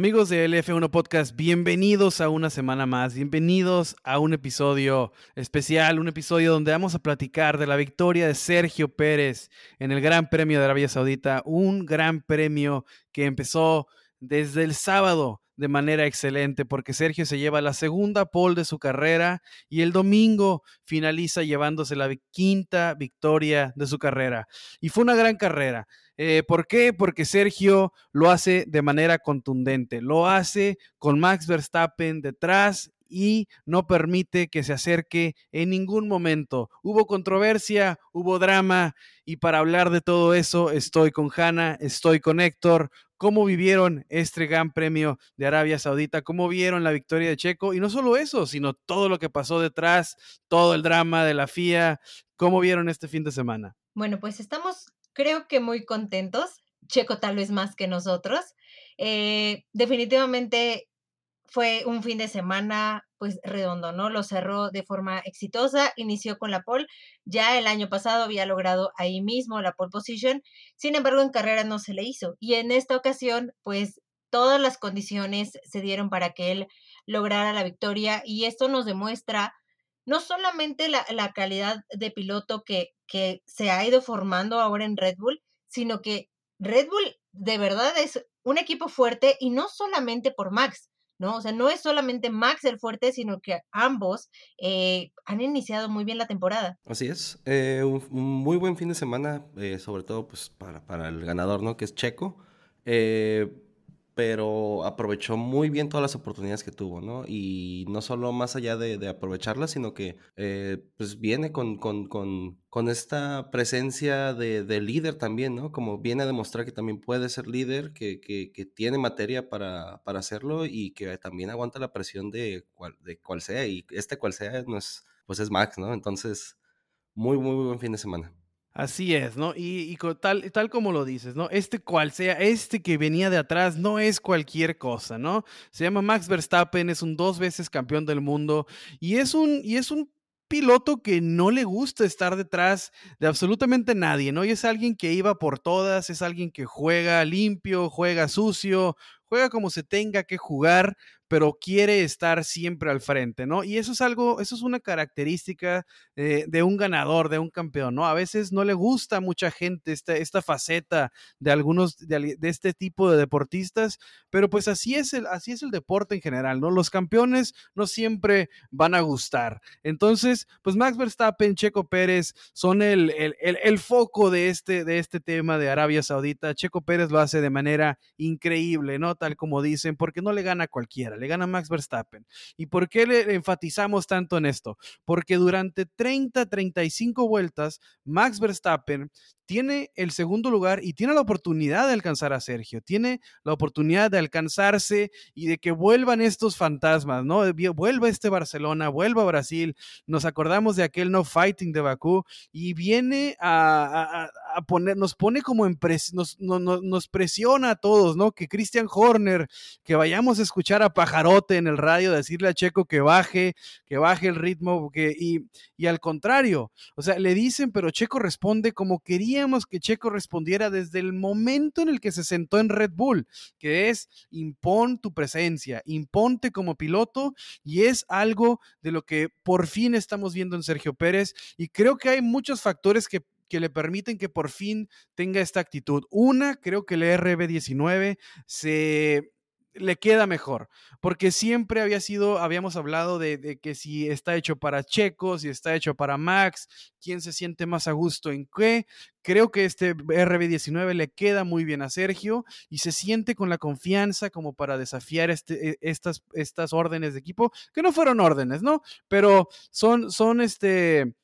Amigos de LF1 Podcast, bienvenidos a una semana más, bienvenidos a un episodio especial, un episodio donde vamos a platicar de la victoria de Sergio Pérez en el Gran Premio de Arabia Saudita, un gran premio que empezó desde el sábado de manera excelente porque Sergio se lleva la segunda pole de su carrera y el domingo finaliza llevándose la quinta victoria de su carrera. Y fue una gran carrera. Eh, ¿Por qué? Porque Sergio lo hace de manera contundente, lo hace con Max Verstappen detrás y no permite que se acerque en ningún momento. Hubo controversia, hubo drama y para hablar de todo eso estoy con Hanna, estoy con Héctor. ¿Cómo vivieron este gran premio de Arabia Saudita? ¿Cómo vieron la victoria de Checo? Y no solo eso, sino todo lo que pasó detrás, todo el drama de la FIA. ¿Cómo vieron este fin de semana? Bueno, pues estamos creo que muy contentos. Checo tal vez más que nosotros. Eh, definitivamente fue un fin de semana pues redondo, ¿no? Lo cerró de forma exitosa, inició con la pole, ya el año pasado había logrado ahí mismo la pole position, sin embargo en carrera no se le hizo y en esta ocasión pues todas las condiciones se dieron para que él lograra la victoria y esto nos demuestra no solamente la, la calidad de piloto que, que se ha ido formando ahora en Red Bull, sino que Red Bull de verdad es un equipo fuerte y no solamente por Max, ¿no? O sea, no es solamente Max el fuerte, sino que ambos eh, han iniciado muy bien la temporada. Así es, eh, un, muy buen fin de semana, eh, sobre todo pues para, para, el ganador, ¿no? Que es Checo pero aprovechó muy bien todas las oportunidades que tuvo, ¿no? Y no solo más allá de, aprovecharlas, sino que eh, pues viene con, con, con, esta presencia de, de, líder también, ¿no? Como viene a demostrar que también puede ser líder, que, que, que tiene materia para, para, hacerlo y que también aguanta la presión de cual, de cual sea. Y este cual sea no es, pues es Max, ¿no? Entonces, muy, muy, muy buen fin de semana. Así es, ¿no? Y, tal, tal como lo dices, ¿no? Este cual sea, este que venía de atrás no es cualquier cosa, ¿no? Se llama Max Verstappen, es un dos veces campeón del mundo y es un, y es un piloto que no le gusta estar detrás de absolutamente nadie, ¿no? Y es alguien que iba por todas, es alguien que juega limpio, juega sucio, juega como se tenga que jugar, pero quiere estar siempre al frente, ¿no? Y eso es algo, eso es una característica eh, de un ganador, de un campeón, ¿no? A veces no le gusta a mucha gente esta, esta faceta de algunos, de, este tipo de deportistas, pero pues así es, el, así es el deporte en general, ¿no? Los campeones no siempre van a gustar. Entonces, pues Max Verstappen, Checo Pérez son el, el, el foco de este, de este tema de Arabia Saudita. Checo Pérez lo hace de manera increíble, ¿no? Tal como dicen, porque no le gana a cualquiera le gana Max Verstappen. ¿Y por qué le enfatizamos tanto en esto? Porque durante 30, 35 vueltas, Max Verstappen tiene el segundo lugar y tiene la oportunidad de alcanzar a Sergio, tiene la oportunidad de alcanzarse y de que vuelvan estos fantasmas, ¿no? Vuelva este Barcelona, vuelva Brasil, nos acordamos de aquel no fighting de Bakú y viene a, poner, nos pone como en nos, nos, presiona a todos, ¿no? Que Christian Horner, que vayamos a escuchar a Pajarote en el radio, decirle a Checo que baje, que baje el ritmo, que, y, y al contrario, o sea, le dicen, pero Checo responde como quería que Checo respondiera desde el momento en el que se sentó en Red Bull, que es impon tu presencia, imponte como piloto y es algo de lo que por fin estamos viendo en Sergio Pérez y creo que hay muchos factores que que le permiten que por fin tenga esta actitud. Una, creo que el RB19 se le queda mejor, porque siempre había sido, habíamos hablado de, que si está hecho para Checo, si está hecho para Max, quién se siente más a gusto en qué. Creo que este RB19 le queda muy bien a Sergio y se siente con la confianza como para desafiar este, e, estas, estas órdenes de equipo, que no fueron órdenes, ¿no? Pero son, son este...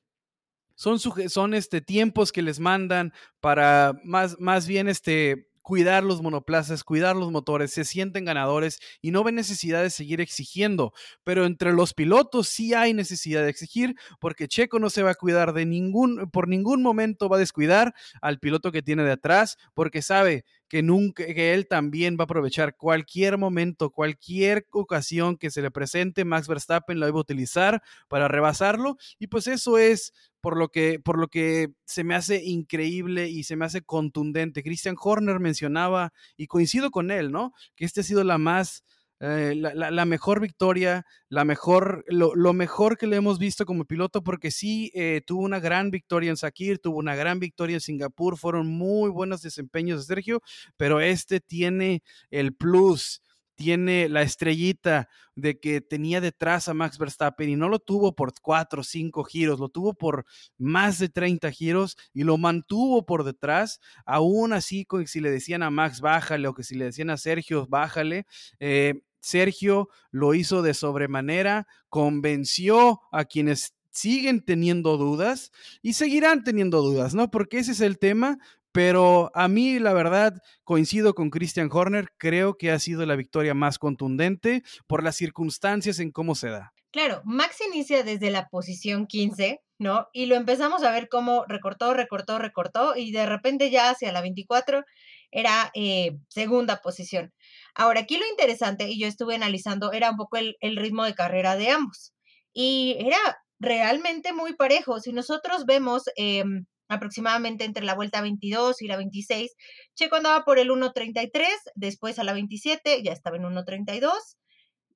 Son, son este, tiempos que les mandan para más, más bien este, cuidar los monoplazas, cuidar los motores, se sienten ganadores y no ven necesidad de seguir exigiendo. Pero entre los pilotos sí hay necesidad de exigir porque Checo no se va a cuidar de ningún, por ningún momento va a descuidar al piloto que tiene de atrás porque sabe que nunca, que él también va a aprovechar cualquier momento, cualquier ocasión que se le presente, Max Verstappen lo iba a utilizar para rebasarlo y pues eso es por lo que, por lo que se me hace increíble y se me hace contundente. Christian Horner mencionaba, y coincido con él, ¿no? Que esta ha sido la más, eh, la, mejor victoria, la mejor, lo, mejor que le hemos visto como piloto, porque sí eh, tuvo una gran victoria en Sakir, tuvo una gran victoria en Singapur, fueron muy buenos desempeños de Sergio, pero este tiene el plus tiene la estrellita de que tenía detrás a Max Verstappen y no lo tuvo por cuatro o cinco giros, lo tuvo por más de 30 giros y lo mantuvo por detrás, aún así si le decían a Max bájale o que si le decían a Sergio bájale, eh, Sergio lo hizo de sobremanera, convenció a quienes siguen teniendo dudas y seguirán teniendo dudas, ¿no? Porque ese es el tema, pero a mí, la verdad, coincido con Christian Horner, creo que ha sido la victoria más contundente por las circunstancias en cómo se da. Claro, Max inicia desde la posición 15, ¿no? Y lo empezamos a ver cómo recortó, recortó, recortó y de repente ya hacia la 24 era eh, segunda posición. Ahora, aquí lo interesante, y yo estuve analizando, era un poco el, ritmo de carrera de ambos. Y era realmente muy parejo. Si nosotros vemos... Eh, aproximadamente entre la vuelta 22 y la 26. Checo andaba por el 1.33, después a la 27 ya estaba en 1.32.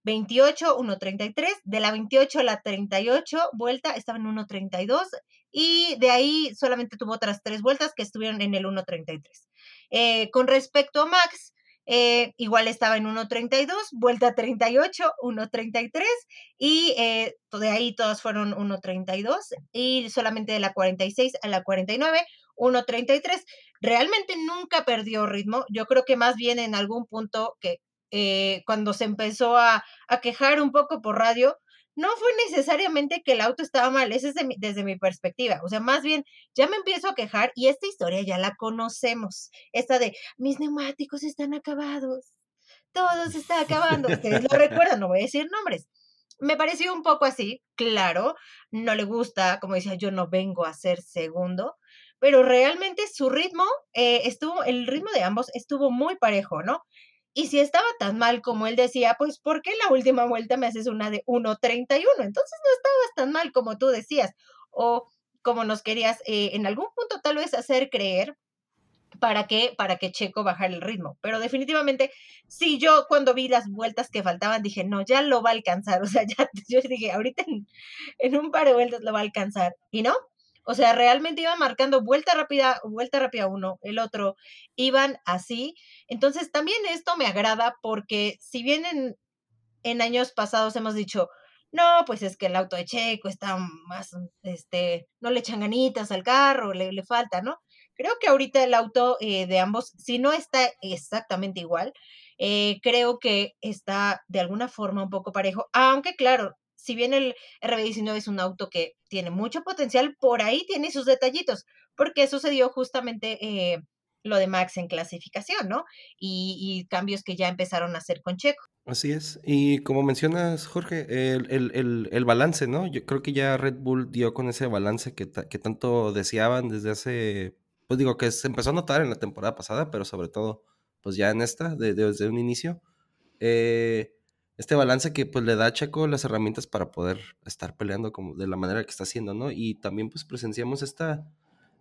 28, 1.33, de la 28 a la 38 vuelta estaba en 1.32 y de ahí solamente tuvo otras tres vueltas que estuvieron en el 1.33. Eh, con respecto a Max, eh, igual estaba en 1.32, vuelta 38, 1.33 y eh, de ahí todas fueron 1.32 y solamente de la 46 a la 49, 1.33. Realmente nunca perdió ritmo. Yo creo que más bien en algún punto que eh, cuando se empezó a, a quejar un poco por radio, no fue necesariamente que el auto estaba mal, ese es desde mi perspectiva. O sea, más bien, ya me empiezo a quejar y esta historia ya la conocemos. Esta de, mis neumáticos están acabados, todo se está acabando. Ustedes lo recuerdan, no voy a decir nombres. Me pareció un poco así, claro, no le gusta, como decía, yo no vengo a ser segundo, pero realmente su ritmo eh, estuvo, el ritmo de ambos estuvo muy parejo, ¿no? Y si estaba tan mal como él decía, pues ¿por qué la última vuelta me haces una de 1.31? Entonces no estabas tan mal como tú decías o como nos querías eh, en algún punto tal vez hacer creer para que, para que Checo bajara el ritmo. Pero definitivamente, si yo cuando vi las vueltas que faltaban dije, no, ya lo va a alcanzar. O sea, ya yo dije, ahorita en, en un par de vueltas lo va a alcanzar. Y no, o sea, realmente iban marcando vuelta rápida, vuelta rápida uno, el otro, iban así. Entonces, también esto me agrada porque si bien en, años pasados hemos dicho, no, pues es que el auto de Checo está más, este, no le echan ganitas al carro, le, le falta, ¿no? Creo que ahorita el auto eh, de ambos, si no está exactamente igual, eh, creo que está de alguna forma un poco parejo, aunque claro, si bien el RB19 es un auto que tiene mucho potencial, por ahí tiene sus detallitos, porque sucedió justamente eh, lo de Max en clasificación, ¿no? Y, cambios que ya empezaron a hacer con Checo. Así es. Y como mencionas, Jorge, el, balance, ¿no? Yo creo que ya Red Bull dio con ese balance que, que tanto deseaban desde hace, pues digo, que se empezó a notar en la temporada pasada, pero sobre todo, pues ya en esta, desde un inicio. Eh, este balance que pues le da a Checo las herramientas para poder estar peleando como de la manera que está haciendo, ¿no? Y también pues presenciamos esta,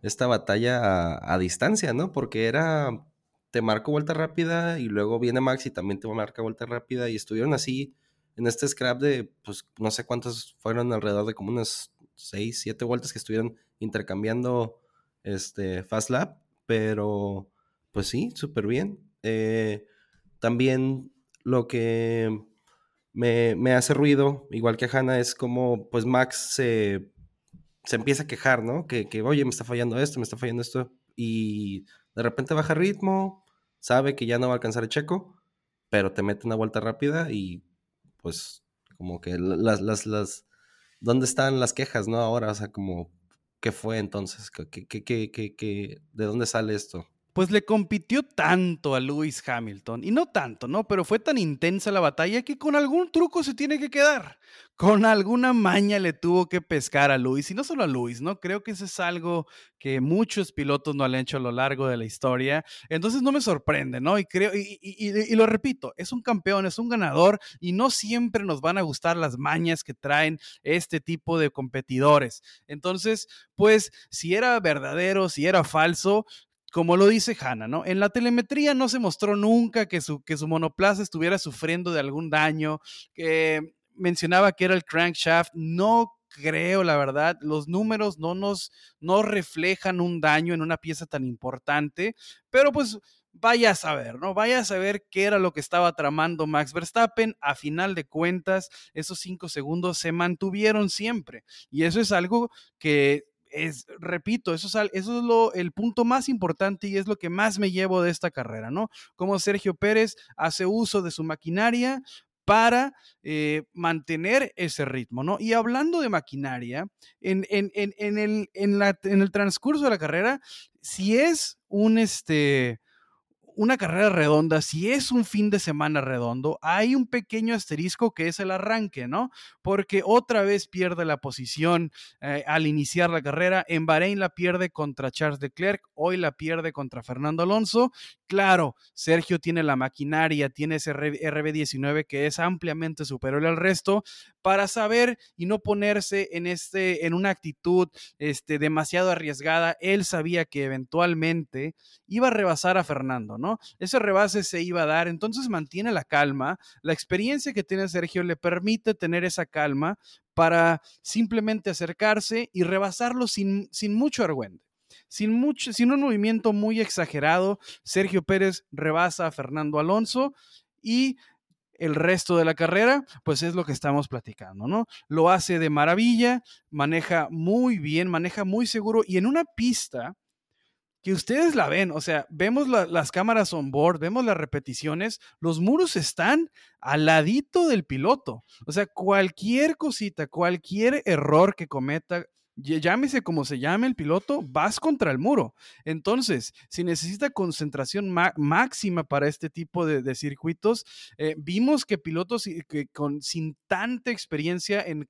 esta batalla a, distancia, ¿no? Porque era, te marco vuelta rápida y luego viene Max y también te marca vuelta rápida y estuvieron así en este scrap de, pues no sé cuántos fueron alrededor de como unas 6, 7 vueltas que estuvieron intercambiando este Fast Lap, pero pues sí, súper bien. Eh, también lo que me, hace ruido, igual que a Hannah, es como pues Max se, empieza a quejar, ¿no? Que, oye, me está fallando esto, me está fallando esto, y de repente baja ritmo, sabe que ya no va a alcanzar el checo, pero te mete una vuelta rápida y pues como que las, las, las, ¿dónde están las quejas, no? Ahora, o sea, como, ¿qué fue entonces? ¿Qué, qué, qué, qué, de dónde sale esto? Pues le compitió tanto a Lewis Hamilton, y no tanto, ¿no? Pero fue tan intensa la batalla que con algún truco se tiene que quedar. Con alguna maña le tuvo que pescar a Lewis, y no solo a Lewis, ¿no? Creo que eso es algo que muchos pilotos no han hecho a lo largo de la historia. Entonces no me sorprende, ¿no? Y creo, y, y lo repito, es un campeón, es un ganador, y no siempre nos van a gustar las mañas que traen este tipo de competidores. Entonces, pues, si era verdadero, si era falso, como lo dice Hanna, ¿no? En la telemetría no se mostró nunca que su, que su monoplaza estuviera sufriendo de algún daño, que mencionaba que era el crankshaft, no creo, la verdad, los números no nos no reflejan un daño en una pieza tan importante, pero pues vaya a saber, ¿no? Vaya a saber qué era lo que estaba tramando Max Verstappen. A final de cuentas, esos cinco segundos se mantuvieron siempre. Y eso es algo que es, repito, eso es, lo, el punto más importante y es lo que más me llevo de esta carrera, ¿no? Como Sergio Pérez hace uso de su maquinaria para eh, mantener ese ritmo, ¿no? Y hablando de maquinaria, en, en, en, en el, en, el transcurso de la carrera, si es un, este, una carrera redonda, si es un fin de semana redondo, hay un pequeño asterisco que es el arranque, ¿no? Porque otra vez pierde la posición eh, al iniciar la carrera. En Bahrein la pierde contra Charles Leclerc, hoy la pierde contra Fernando Alonso. Claro, Sergio tiene la maquinaria, tiene ese RB19 que es ampliamente superior al resto para saber y no ponerse en, este, en una actitud este, demasiado arriesgada. Él sabía que eventualmente iba a rebasar a Fernando, ¿no? Ese rebase se iba a dar, entonces mantiene la calma. La experiencia que tiene Sergio le permite tener esa calma para simplemente acercarse y rebasarlo sin, sin mucho argüente. Sin, mucho, sin un movimiento muy exagerado, Sergio Pérez rebasa a Fernando Alonso y el resto de la carrera, pues es lo que estamos platicando, ¿no? Lo hace de maravilla, maneja muy bien, maneja muy seguro y en una pista que ustedes la ven, o sea, vemos las cámaras on board, vemos las repeticiones, los muros están al ladito del piloto. O sea, cualquier cosita, cualquier error que cometa, llámese como se llame el piloto, vas contra el muro. Entonces, si necesita concentración máxima para este tipo de, circuitos, eh, vimos que pilotos que con, sin tanta experiencia en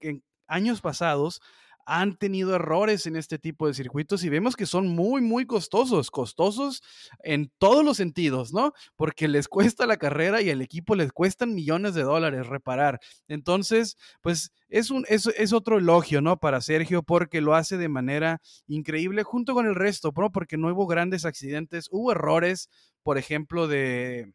años pasados, han tenido errores en este tipo de circuitos y vemos que son muy, muy costosos, costosos en todos los sentidos, ¿no? Porque les cuesta la carrera y al equipo les cuestan millones de dólares reparar. Entonces, pues es, un, es, es otro elogio, ¿no? Para Sergio porque lo hace de manera increíble junto con el resto, ¿no? Porque no hubo grandes accidentes, hubo errores, por ejemplo, de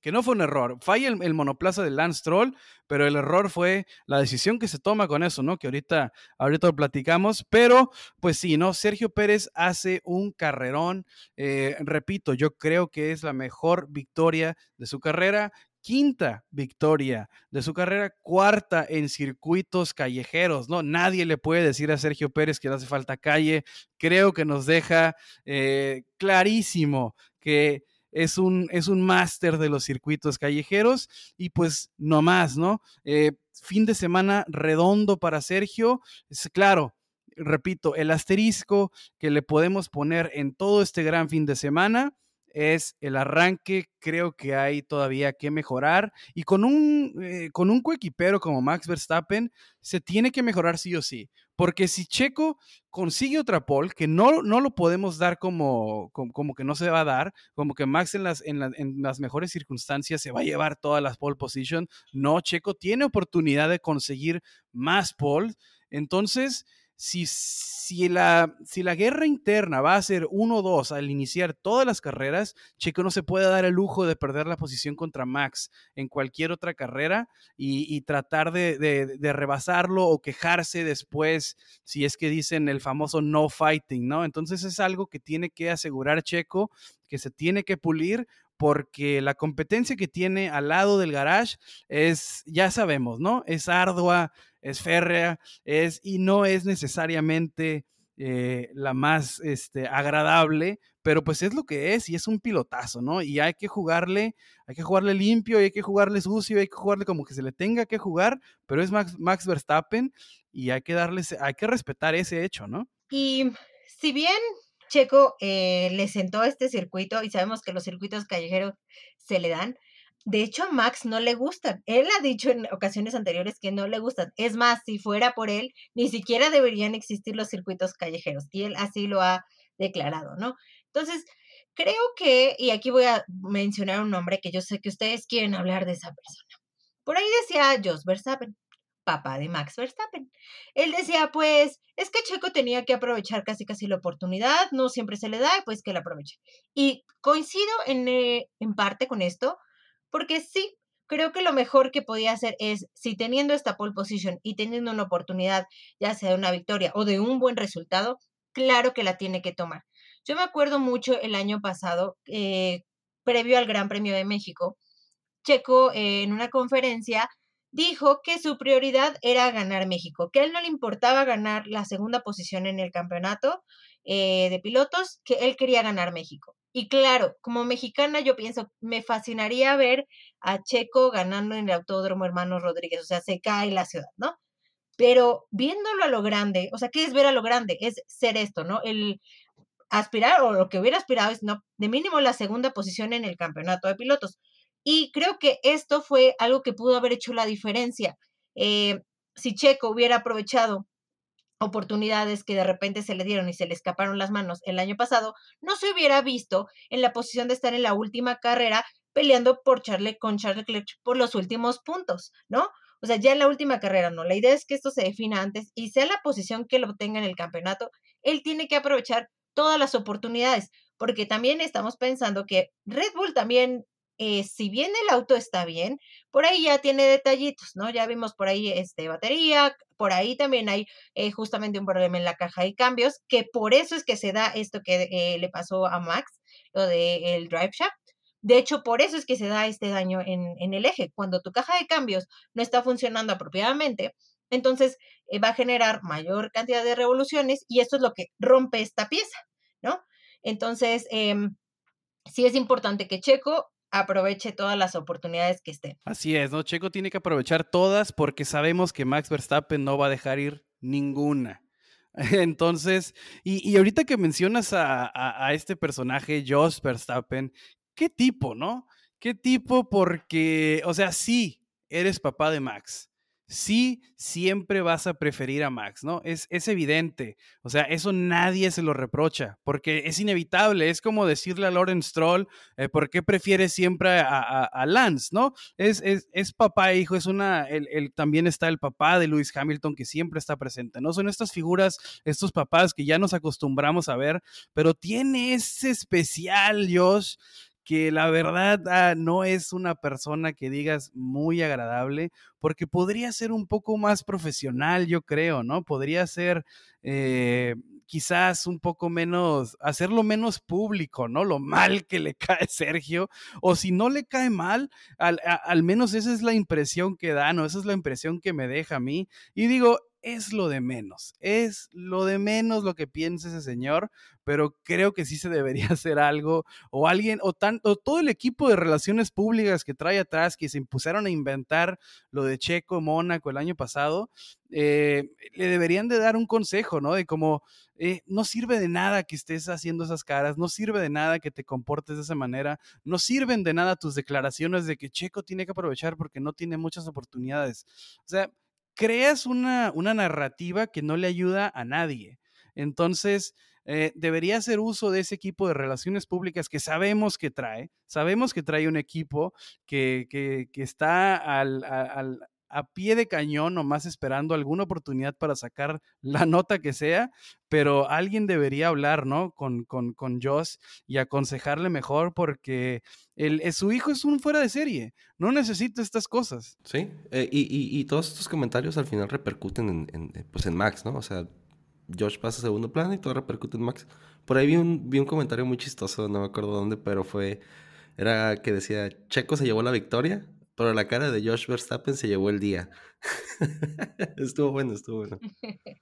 que no fue un error. Falla el, monoplaza de Lance Troll, pero el error fue la decisión que se toma con eso, ¿no? Que ahorita, ahorita lo platicamos. Pero, pues sí, ¿no? Sergio Pérez hace un carrerón. Eh, repito, yo creo que es la mejor victoria de su carrera. Quinta victoria de su carrera, cuarta en circuitos callejeros, ¿no? Nadie le puede decir a Sergio Pérez que le hace falta calle. Creo que nos deja eh, clarísimo que es un, es un máster de los circuitos callejeros y pues no más, ¿no? Eh, fin de semana redondo para Sergio, es claro. Repito, el asterisco que le podemos poner en todo este gran fin de semana es el arranque. Creo que hay todavía que mejorar. Y con un, eh, con un coequipero como Max Verstappen, se tiene que mejorar sí o sí. Porque si Checo consigue otra pole, que no, no lo podemos dar como, como, que no se va a dar, como que Max en las, en, en las mejores circunstancias se va a llevar todas las pole position. No, Checo tiene oportunidad de conseguir más pole. Entonces, si, si, la, si la guerra interna va a ser 1-2 al iniciar todas las carreras, Checo no se puede dar el lujo de perder la posición contra Max en cualquier otra carrera y, tratar de, de, rebasarlo o quejarse después si es que dicen el famoso no fighting, ¿no? Entonces es algo que tiene que asegurar Checo, que se tiene que pulir porque la competencia que tiene al lado del garage es, ya sabemos, ¿no? Es ardua, es férrea, es, y no es necesariamente eh, la más este, agradable, pero pues es lo que es y es un pilotazo, ¿no? Y hay que jugarle, hay que jugarle limpio, hay que jugarle sucio, hay que jugarle como que se le tenga que jugar, pero es Max Verstappen y hay que darle, hay que respetar ese hecho, ¿no? Y si bien Checo eh, le sentó este circuito y sabemos que los circuitos callejeros se le dan. De hecho, a Max no le gustan. Él ha dicho en ocasiones anteriores que no le gustan. Es más, si fuera por él, ni siquiera deberían existir los circuitos callejeros. Y él así lo ha declarado, ¿no? Entonces, creo que, y aquí voy a mencionar un nombre que yo sé que ustedes quieren hablar de esa persona. Por ahí decía Jos Verstappen, papá de Max Verstappen. Él decía, pues, es que Checo tenía que aprovechar casi casi la oportunidad, no siempre se le da, pues que la aproveche. Y coincido en, eh, en parte con esto, porque sí, creo que lo mejor que podía hacer es, si teniendo esta pole position y teniendo una oportunidad, ya sea de una victoria o de un buen resultado, claro que la tiene que tomar. Yo me acuerdo mucho el año pasado, eh, previo al Gran Premio de México, Checo eh, en una conferencia dijo que su prioridad era ganar México, que a él no le importaba ganar la segunda posición en el campeonato eh, de pilotos, que él quería ganar México. Y claro, como mexicana yo pienso, me fascinaría ver a Checo ganando en el Autódromo Hermanos Rodríguez, o sea, se cae la ciudad, ¿no? Pero viéndolo a lo grande, o sea, ¿qué es ver a lo grande? Es ser esto, ¿no? El aspirar, o lo que hubiera aspirado es, no, de mínimo la segunda posición en el campeonato de pilotos. Y creo que esto fue algo que pudo haber hecho la diferencia. Eh, si Checo hubiera aprovechado oportunidades que de repente se le dieron y se le escaparon las manos el año pasado, no se hubiera visto en la posición de estar en la última carrera peleando por Charlie, con Charles Leclerc por los últimos puntos, ¿no? O sea, ya en la última carrera no. La idea es que esto se defina antes y sea la posición que lo obtenga en el campeonato, él tiene que aprovechar todas las oportunidades, porque también estamos pensando que Red Bull también eh, si bien el auto está bien, por ahí ya tiene detallitos, ¿no? Ya vimos por ahí este, batería, por ahí también hay eh, justamente un problema en la caja de cambios, que por eso es que se da esto que eh, le pasó a Max, lo del drive shaft. De hecho, por eso es que se da este daño en, en el eje. Cuando tu caja de cambios no está funcionando apropiadamente, entonces va a generar mayor cantidad de revoluciones y esto es lo que rompe esta pieza, ¿no? Entonces, em, sí es importante que Checo aproveche todas las oportunidades que estén. Así es, ¿no? Checo tiene que aprovechar todas porque sabemos que Max Verstappen no va a dejar ir ninguna. Entonces, y, ahorita que mencionas a, a, este personaje, Jos Verstappen, ¿qué tipo, no? ¿Qué tipo? Porque, o sea, sí, eres papá de Max sí siempre vas a preferir a Max, ¿no? Es, es, evidente. O sea, eso nadie se lo reprocha, porque es inevitable. Es como decirle a Lawrence Stroll, eh, ¿por qué prefieres siempre a, Lance, ¿no? Es, es, papá e hijo, es una, el, también está el papá de Lewis Hamilton que siempre está presente, ¿no? Son estas figuras, estos papás que ya nos acostumbramos a ver, pero tiene ese especial, Josh, que la verdad ah, no es una persona que digas muy agradable, porque podría ser un poco más profesional, yo creo, ¿no? Podría ser eh, quizás un poco menos, hacerlo menos público, ¿no? Lo mal que le cae Sergio, o si no le cae mal, al, al menos esa es la impresión que da, ¿no? Esa es la impresión que me deja a mí. Y digo, es lo de menos, es lo de menos lo que piensa ese señor, pero creo que sí se debería hacer algo, o alguien, o, tanto, todo el equipo de relaciones públicas que trae atrás, que se impusieron a inventar lo de Checo, Mónaco el año pasado, eh, le deberían de dar un consejo, ¿no? De como, eh, no sirve de nada que estés haciendo esas caras, no sirve de nada que te comportes de esa manera, no sirven de nada tus declaraciones de que Checo tiene que aprovechar porque no tiene muchas oportunidades. O sea, creas una, una narrativa que no le ayuda a nadie. Entonces, eh, debería hacer uso de ese equipo de relaciones públicas que sabemos que trae. Sabemos que trae un equipo que, que, que está al, al, a pie de cañón, nomás esperando alguna oportunidad para sacar la nota que sea, pero alguien debería hablar, ¿no? Con, con, con Joss y aconsejarle mejor porque el, eh, su hijo es un fuera de serie, no necesita estas cosas. Sí, eh, y, y, y, todos estos comentarios al final repercuten en, en, eh, pues en Max, ¿no? O sea, Josh pasa a segundo plano y todo repercute en Max. Por ahí vi un, vi un comentario muy chistoso, no me acuerdo dónde, pero fue, era que decía, Checo se llevó la victoria pero la cara de Josh Verstappen se llevó el día. estuvo bueno, estuvo bueno.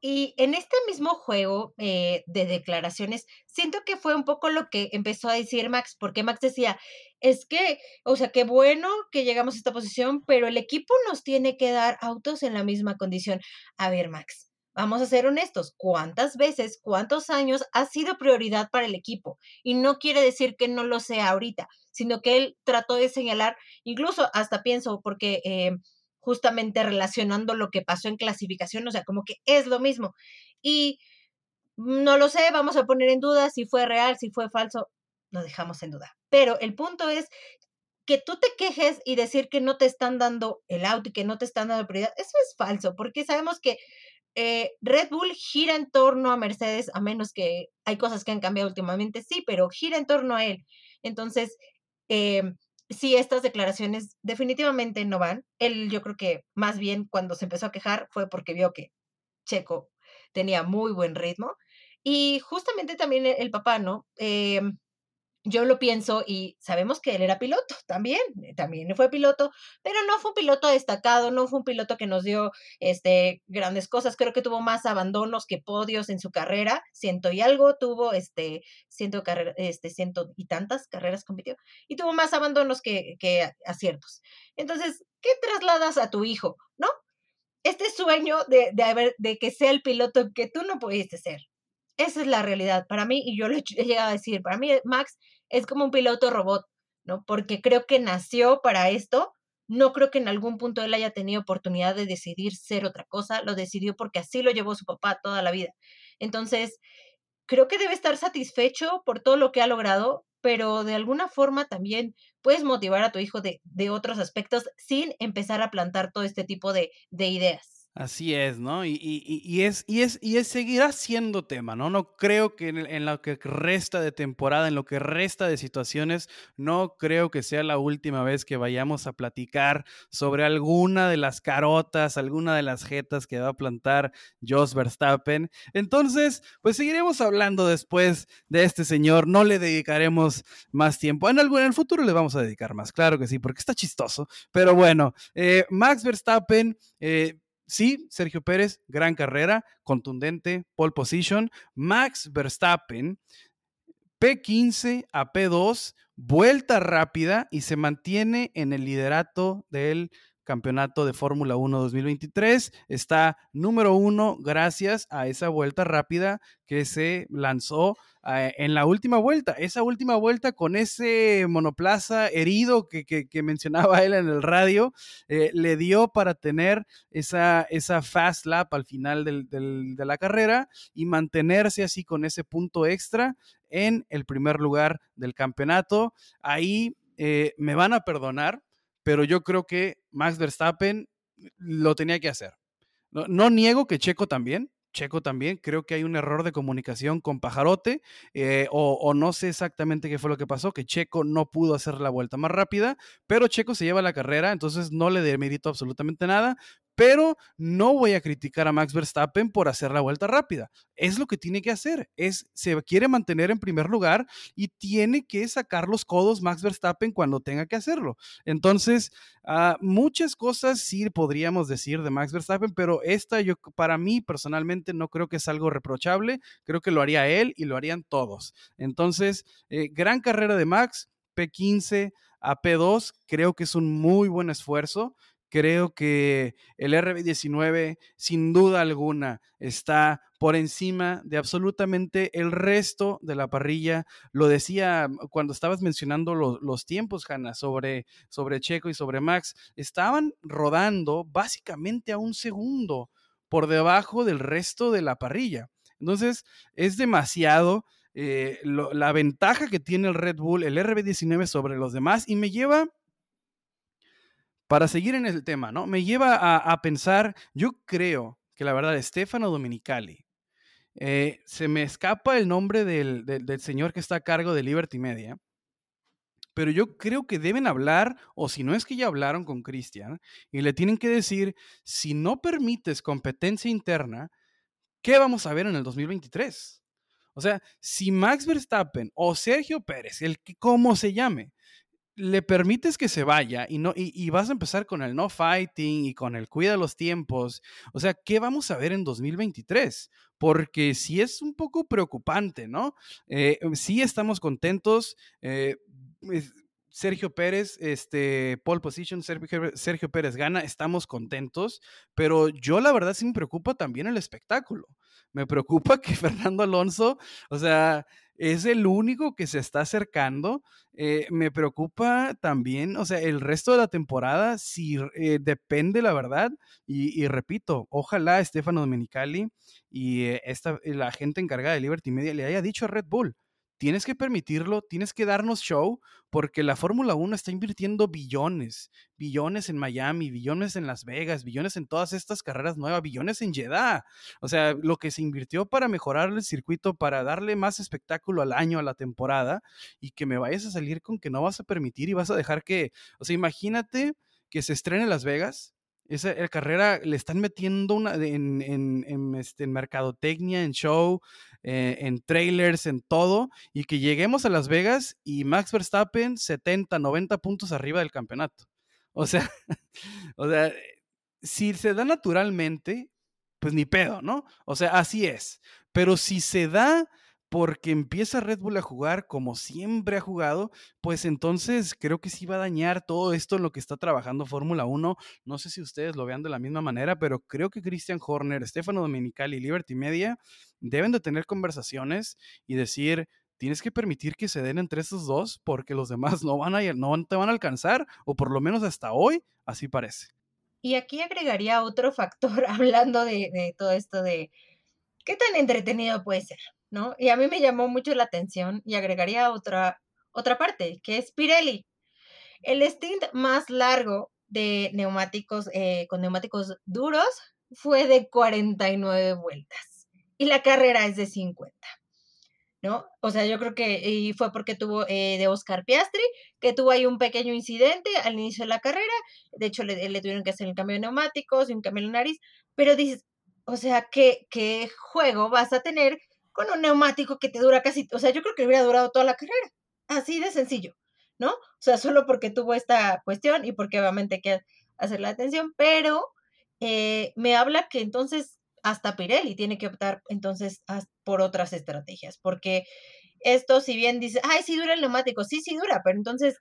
Y en este mismo juego eh, de declaraciones, siento que fue un poco lo que empezó a decir Max, porque Max decía, es que, o sea, qué bueno que llegamos a esta posición, pero el equipo nos tiene que dar autos en la misma condición. A ver, Max, vamos a ser honestos, ¿cuántas veces, cuántos años ha sido prioridad para el equipo? Y no quiere decir que no lo sea ahorita, sino que él trató de señalar, incluso hasta pienso, porque eh, justamente relacionando lo que pasó en clasificación, o sea, como que es lo mismo. Y no lo sé, vamos a poner en duda si fue real, si fue falso, lo dejamos en duda. Pero el punto es que tú te quejes y decir que no te están dando el auto y que no te están dando prioridad, eso es falso, porque sabemos que eh, Red Bull gira en torno a Mercedes, a menos que hay cosas que han cambiado últimamente, sí, pero gira en torno a él. Entonces, eh, sí, estas declaraciones definitivamente no van. Él, yo creo que más bien cuando se empezó a quejar fue porque vio que Checo tenía muy buen ritmo. Y justamente también el, papá, ¿no? Eh, yo lo pienso y sabemos que él era piloto también, eh, también fue piloto, pero no fue un piloto destacado, no fue un piloto que nos dio este, grandes cosas, creo que tuvo más abandonos que podios en su carrera, ciento y algo tuvo, este, ciento, carrera, este, ciento y tantas carreras compitió, y tuvo más abandonos que, que aciertos. Entonces, ¿qué trasladas a tu hijo, no? Este sueño de, de, haber, de que sea el piloto que tú no pudiste ser. Esa es la realidad para mí y yo lo he llegado a decir, para mí Max es como un piloto robot, ¿no? Porque creo que nació para esto, no creo que en algún punto él haya tenido oportunidad de decidir ser otra cosa, lo decidió porque así lo llevó su papá toda la vida. Entonces, creo que debe estar satisfecho por todo lo que ha logrado, pero de alguna forma también puedes motivar a tu hijo de, de otros aspectos sin empezar a plantar todo este tipo de, de ideas. Así es, ¿no? Y, y, es, y, es, y es, seguirá siendo tema, ¿no? No creo que en, lo que resta de temporada, en lo que resta de situaciones, no creo que sea la última vez que vayamos a platicar sobre alguna de las carotas, alguna de las jetas que va a plantar Jos Verstappen. Entonces, pues seguiremos hablando después de este señor, no le dedicaremos más tiempo. En, algún, en el futuro le vamos a dedicar más, claro que sí, porque está chistoso. Pero bueno, eh, Max Verstappen... Eh, Sí, Sergio Pérez, gran carrera, contundente, pole position. Max Verstappen, P15 a P2, vuelta rápida y se mantiene en el liderato del campeonato de Fórmula 1 2023. Está número uno gracias a esa vuelta rápida que se lanzó eh, en la última vuelta. Esa última vuelta con ese monoplaza herido que, mencionaba él en el radio, eh, le dio para tener esa, esa fast lap al final de la carrera y mantenerse así con ese punto extra en el primer lugar del campeonato. Ahí eh, me van a perdonar pero yo creo que Max Verstappen lo tenía que hacer. No, niego que Checo también, Checo también, creo que hay un error de comunicación con Pajarote, eh, o, o, no sé exactamente qué fue lo que pasó, que Checo no pudo hacer la vuelta más rápida, pero Checo se lleva la carrera, entonces no le demerito absolutamente nada, pero no voy a criticar a Max Verstappen por hacer la vuelta rápida. Es lo que tiene que hacer, es se quiere mantener en primer lugar y tiene que sacar los codos Max Verstappen cuando tenga que hacerlo. Entonces, uh, muchas cosas sí podríamos decir de Max Verstappen, pero esta yo para mí personalmente no creo que es algo reprochable, creo que lo haría él y lo harían todos. Entonces, eh, gran carrera de Max, P15 a P2, creo que es un muy buen esfuerzo. Creo que el RB19, sin duda alguna, está por encima de absolutamente el resto de la parrilla. Lo decía cuando estabas mencionando los tiempos, Hanna, sobre, sobre Checo y sobre Max. Estaban rodando básicamente a un segundo por debajo del resto de la parrilla. Entonces, es demasiado. Eh, la ventaja que tiene el Red Bull, el RB19 sobre los demás, y me lleva para seguir en el tema, ¿no? Me lleva a, pensar, yo creo que la verdad, Stefano Dominicali, eh, se me escapa el nombre del, señor que está a cargo de Liberty Media, pero yo creo que deben hablar, o si no es que ya hablaron con Cristian, y le tienen que decir, si no permites competencia interna, ¿qué vamos a ver en el 2023? O sea, si Max Verstappen o Sergio Pérez, el que como se llame, le permites que se vaya y, no, y, vas a empezar con el no fighting y con el cuida los tiempos. O sea, ¿qué vamos a ver en 2023? Porque sí es un poco preocupante, ¿no? Eh, sí estamos contentos. Eh, Sergio Pérez, este, pole position, Sergio, Sergio Pérez gana, estamos contentos, pero yo la verdad sí me preocupa también el espectáculo. Me preocupa que Fernando Alonso, o sea, es el único que se está acercando. Eh, me preocupa también, o sea, el resto de la temporada, si eh, depende, la verdad, y, repito, ojalá Stefano Domenicali y eh, esta, la gente encargada de Liberty Media le haya dicho a Red Bull, tienes que permitirlo, tienes que darnos show, porque la Fórmula 1 está invirtiendo billones, billones en Miami, billones en Las Vegas, billones en todas estas carreras nuevas, billones en Jeddah. O sea, lo que se invirtió para mejorar el circuito, para darle más espectáculo al año, a la temporada, y que me vayas a salir con que no vas a permitir y vas a dejar que, o sea, imagínate que se estrene Las Vegas esa carrera le están metiendo una, en, en, este, en mercadotecnia, en show, eh, en trailers, en todo, y que lleguemos a Las Vegas y Max Verstappen 70, 90 puntos arriba del campeonato. O sea, o sea, si se da naturalmente, pues ni pedo, ¿no? O sea, así es. Pero si se da porque empieza Red Bull a jugar como siempre ha jugado, pues entonces creo que sí va a dañar todo esto en lo que está trabajando Fórmula 1. No sé si ustedes lo vean de la misma manera, pero creo que Christian Horner, Stefano Domenicali y Liberty Media deben de tener conversaciones y decir, tienes que permitir que se den entre estos dos porque los demás no, van a, no te van a alcanzar, o por lo menos hasta hoy, así parece. Y aquí agregaría otro factor hablando de, de todo esto de qué tan entretenido puede ser. ¿No? Y a mí me llamó mucho la atención y agregaría otra, otra parte, que es Pirelli. El stint más largo de neumáticos, eh, con neumáticos duros, fue de 49 vueltas y la carrera es de 50. ¿No? O sea, yo creo que y fue porque tuvo eh, de Oscar Piastri, que tuvo ahí un pequeño incidente al inicio de la carrera. De hecho, le, tuvieron que hacer el cambio de neumáticos y un cambio de nariz. Pero dices, o sea, ¿qué, ¿qué juego vas a tener con un neumático que te dura casi, o sea, yo creo que hubiera durado toda la carrera, así de sencillo, ¿no? O sea, solo porque tuvo esta cuestión y porque obviamente hay que hacer la atención, pero eh, me habla que entonces hasta Pirelli tiene que optar entonces por otras estrategias, porque esto si bien dice, ay, sí dura el neumático, sí, sí dura, pero entonces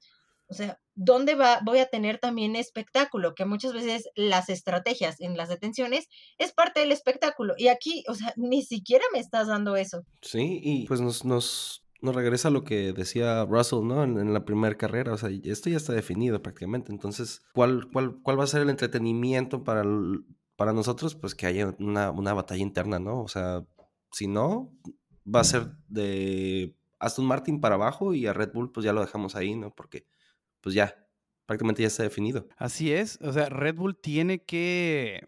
o sea, ¿dónde va, voy a tener también espectáculo? Que muchas veces las estrategias en las detenciones es parte del espectáculo. Y aquí, o sea, ni siquiera me estás dando eso. Sí, y pues nos, nos, nos regresa a lo que decía Russell, ¿no? En, la primera carrera. O sea, esto ya está definido prácticamente. Entonces, ¿cuál, cuál, cuál va a ser el entretenimiento para, para nosotros? Pues que haya una, una batalla interna, ¿no? O sea, si no, va a ser de Aston Martin para abajo y a Red Bull, pues ya lo dejamos ahí, ¿no? Porque pues ya, prácticamente ya está definido. Así es, o sea, Red Bull tiene que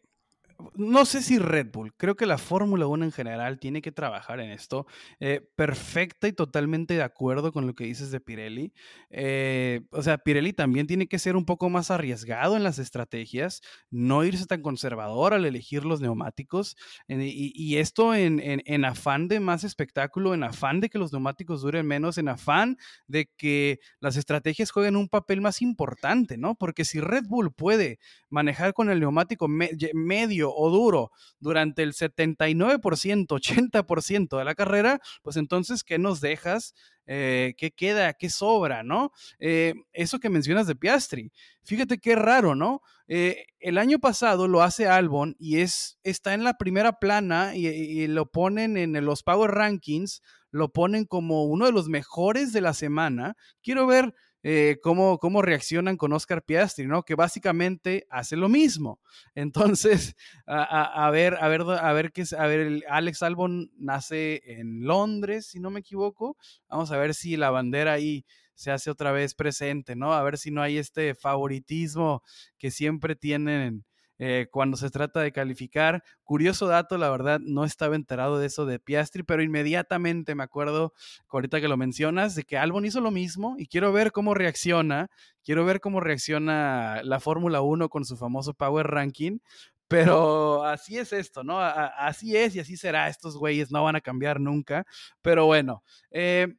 no sé si Red Bull, creo que la Fórmula 1 en general tiene que trabajar en esto. Eh, perfecta y totalmente de acuerdo con lo que dices de Pirelli. Eh, o sea, Pirelli también tiene que ser un poco más arriesgado en las estrategias, no irse tan conservador al elegir los neumáticos. y, esto en, en, afán de más espectáculo, en afán de que los neumáticos duren menos, en afán de que las estrategias jueguen un papel más importante, ¿no? Porque si Red Bull puede manejar con el neumático medio, o duro durante el 79%, 80% de la carrera, pues entonces, ¿qué nos dejas? Eh, ¿Qué queda? ¿Qué sobra? ¿No? Eh, eso que mencionas de Piastri. Fíjate qué raro, ¿no? Eh, el año pasado lo hace Albon y es, está en la primera plana y, y lo ponen en los Power Rankings, lo ponen como uno de los mejores de la semana. Quiero ver eh, cómo, cómo, reaccionan con Oscar Piastri, ¿no? Que básicamente hace lo mismo. Entonces, a, ver, a ver, a ver qué a ver, Alex Albon nace en Londres, si no me equivoco. Vamos a ver si la bandera ahí se hace otra vez presente, ¿no? A ver si no hay este favoritismo que siempre tienen eh, cuando se trata de calificar. Curioso dato, la verdad, no estaba enterado de eso de Piastri, pero inmediatamente me acuerdo, ahorita que lo mencionas, de que Albon hizo lo mismo y quiero ver cómo reacciona. Quiero ver cómo reacciona la Fórmula 1 con su famoso Power Ranking, pero así es esto, ¿no? así es y así será. Estos güeyes no van a cambiar nunca. Pero bueno, eh,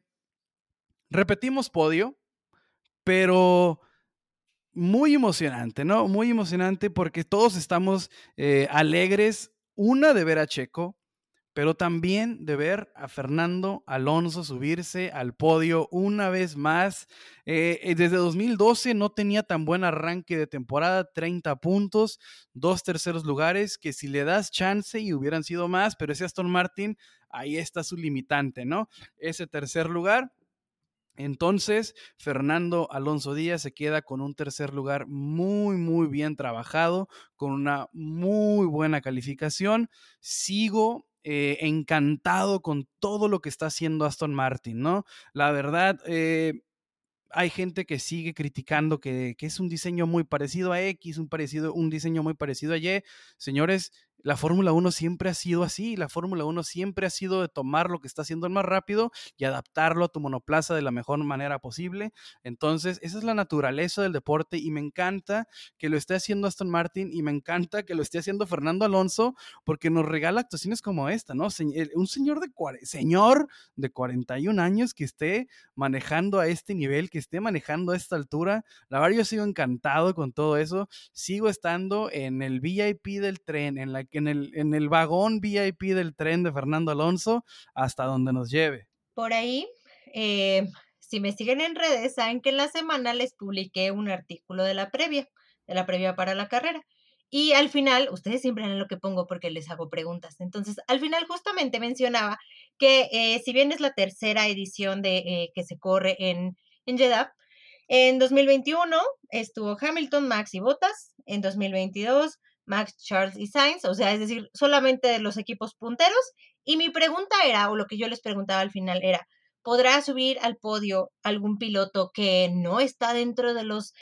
repetimos podio, pero muy emocionante, ¿no? Muy emocionante porque todos estamos eh, alegres, una de ver a Checo, pero también de ver a Fernando Alonso subirse al podio una vez más. Eh, eh, desde 2012 no tenía tan buen arranque de temporada, 30 puntos, dos terceros lugares, que si le das chance y hubieran sido más, pero ese Aston Martin, ahí está su limitante, ¿no? Ese tercer lugar entonces, Fernando Alonso Díaz se queda con un tercer lugar muy, muy bien trabajado, con una muy buena calificación. Sigo eh, encantado con todo lo que está haciendo Aston Martin, ¿no? La verdad, eh, hay gente que sigue criticando que, que, es un diseño muy parecido a X, un, parecido, un diseño muy parecido a Y. Señores, la Fórmula 1 siempre ha sido así, la Fórmula 1 siempre ha sido de tomar lo que está haciendo el más rápido y adaptarlo a tu monoplaza de la mejor manera posible. Entonces, esa es la naturaleza del deporte y me encanta que lo esté haciendo Aston Martin y me encanta que lo esté haciendo Fernando Alonso porque nos regala actuaciones como esta, ¿no? Un señor de, señor de 41 años que esté manejando a este nivel, que esté manejando a esta altura. La verdad, yo sigo encantado con todo eso. Sigo estando en el VIP del tren, en la en el, en el vagón VIP del tren de Fernando Alonso hasta donde nos lleve. Por ahí, eh, si me siguen en redes, saben que en la semana les publiqué un artículo de la previa, de la previa para la carrera. Y al final, ustedes siempre ven lo que pongo porque les hago preguntas. Entonces, al final justamente mencionaba que eh, si bien es la tercera edición de eh, que se corre en, en Jeddah, en 2021 estuvo Hamilton, Max y Bottas. En 2022 Max, Charles y Sainz, o sea, es decir, solamente de los equipos punteros. Y mi pregunta era, o lo que yo les preguntaba al final era, ¿podrá subir al podio algún piloto que no está dentro de los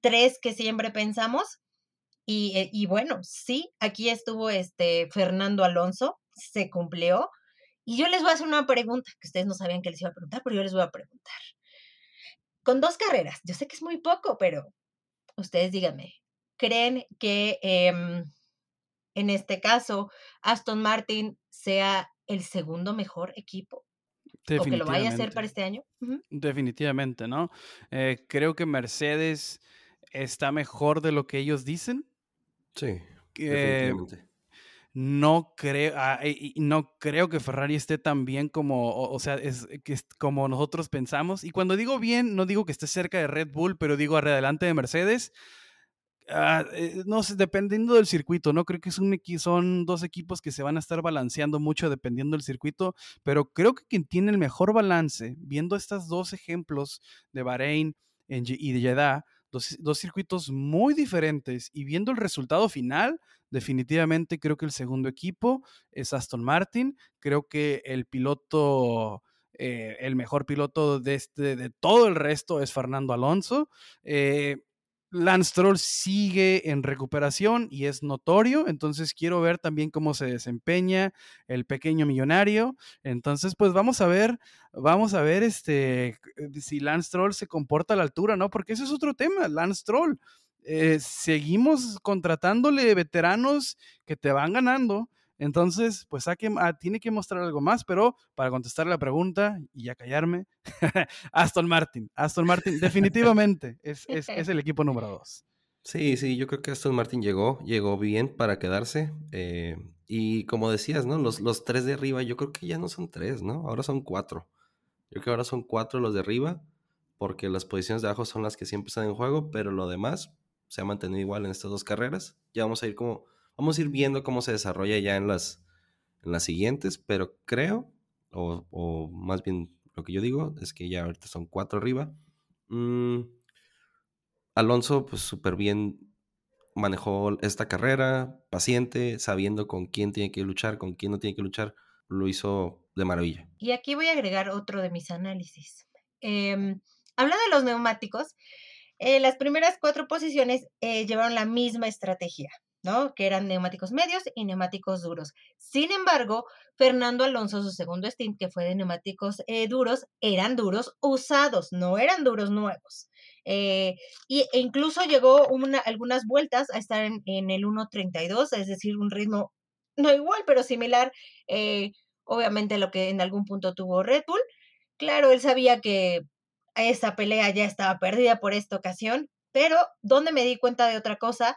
tres que siempre pensamos? Y, eh, y bueno, sí, aquí estuvo este Fernando Alonso, se cumplió. Y yo les voy a hacer una pregunta, que ustedes no sabían que les iba a preguntar, pero yo les voy a preguntar. Con dos carreras, yo sé que es muy poco, pero ustedes díganme, creen que em, en este caso Aston Martin sea el segundo mejor equipo? ¿O que lo vaya a hacer para este año? Definitivamente, ¿no? Eh, creo que Mercedes está mejor de lo que ellos dicen. Sí, definitivamente. No creo, ah, no creo que Ferrari esté tan bien como, o, sea, es, que como nosotros pensamos. Y cuando digo bien, no digo que esté cerca de Red Bull, pero digo adelante de Mercedes. Ah, eh, no sé, dependiendo del circuito, ¿no? Creo que es un, son dos equipos que se van a estar balanceando mucho dependiendo del circuito, pero creo que quien tiene el mejor balance, viendo estos dos ejemplos de Bahrein y de Jeddah, dos, dos circuitos muy diferentes y viendo el resultado final, definitivamente creo que el segundo equipo es Aston Martin, creo que el piloto... Eh, el mejor piloto de, este, de todo el resto es Fernando Alonso. Eh, Lance Troll sigue en recuperación y es notorio, entonces quiero ver también cómo se desempeña el pequeño millonario. Entonces, pues vamos a ver, vamos a ver este eh, si Lance Troll se comporta a la altura, ¿no? Porque ese es otro tema, Lance Troll. Eh, seguimos contratándole veteranos que te van ganando entonces, pues ah, tiene que mostrar algo más, pero para contestar la pregunta y ya callarme, Aston Martin. Aston Martin definitivamente es, el equipo número dos. Sí, sí, yo creo que Aston Martin llegó, llegó bien para quedarse. Eh, y como decías, ¿no? Los, los tres de arriba, yo creo que ya no son tres, ¿no? Ahora son cuatro. Yo creo que ahora son cuatro los de arriba, porque las posiciones de abajo son las que siempre están en juego, pero lo demás se ha mantenido igual en estas dos carreras. Ya vamos a ir como Vamos a ir viendo cómo se desarrolla ya en las, en las siguientes, pero creo, o, más bien lo que yo digo, es que ya ahorita son cuatro arriba. Mm, Alonso, pues súper bien manejó esta carrera, paciente, sabiendo con quién tiene que luchar, con quién no tiene que luchar, lo hizo de maravilla. Y aquí voy a agregar otro de mis análisis. Em, hablando de los neumáticos, eh, las primeras cuatro posiciones eh, llevaron la misma estrategia. Que eran neumáticos medios y neumáticos duros. Sin embargo, Fernando Alonso, su segundo stint, que fue de neumáticos eh, duros, eran duros usados, no eran duros nuevos. Eh, y, e incluso llegó algunas vueltas a estar en, el 1.32, es decir, un ritmo no igual, pero similar, eh, obviamente, a lo que en algún punto tuvo Red Bull. Claro, él sabía que esa pelea ya estaba perdida por esta ocasión, pero donde me di cuenta de otra cosa,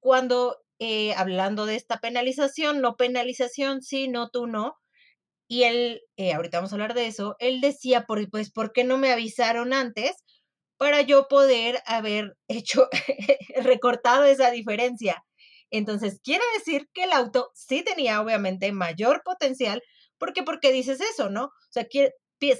cuando eh, hablando de esta penalización, no penalización, sí, no, tú no, Y él, eh, ahorita vamos a hablar de eso, él decía, pues, ¿por qué no me avisaron antes para yo poder haber hecho, recortado esa diferencia? Entonces, quiere decir que el auto sí tenía obviamente mayor potencial, porque porque dices eso, ¿no? O sea,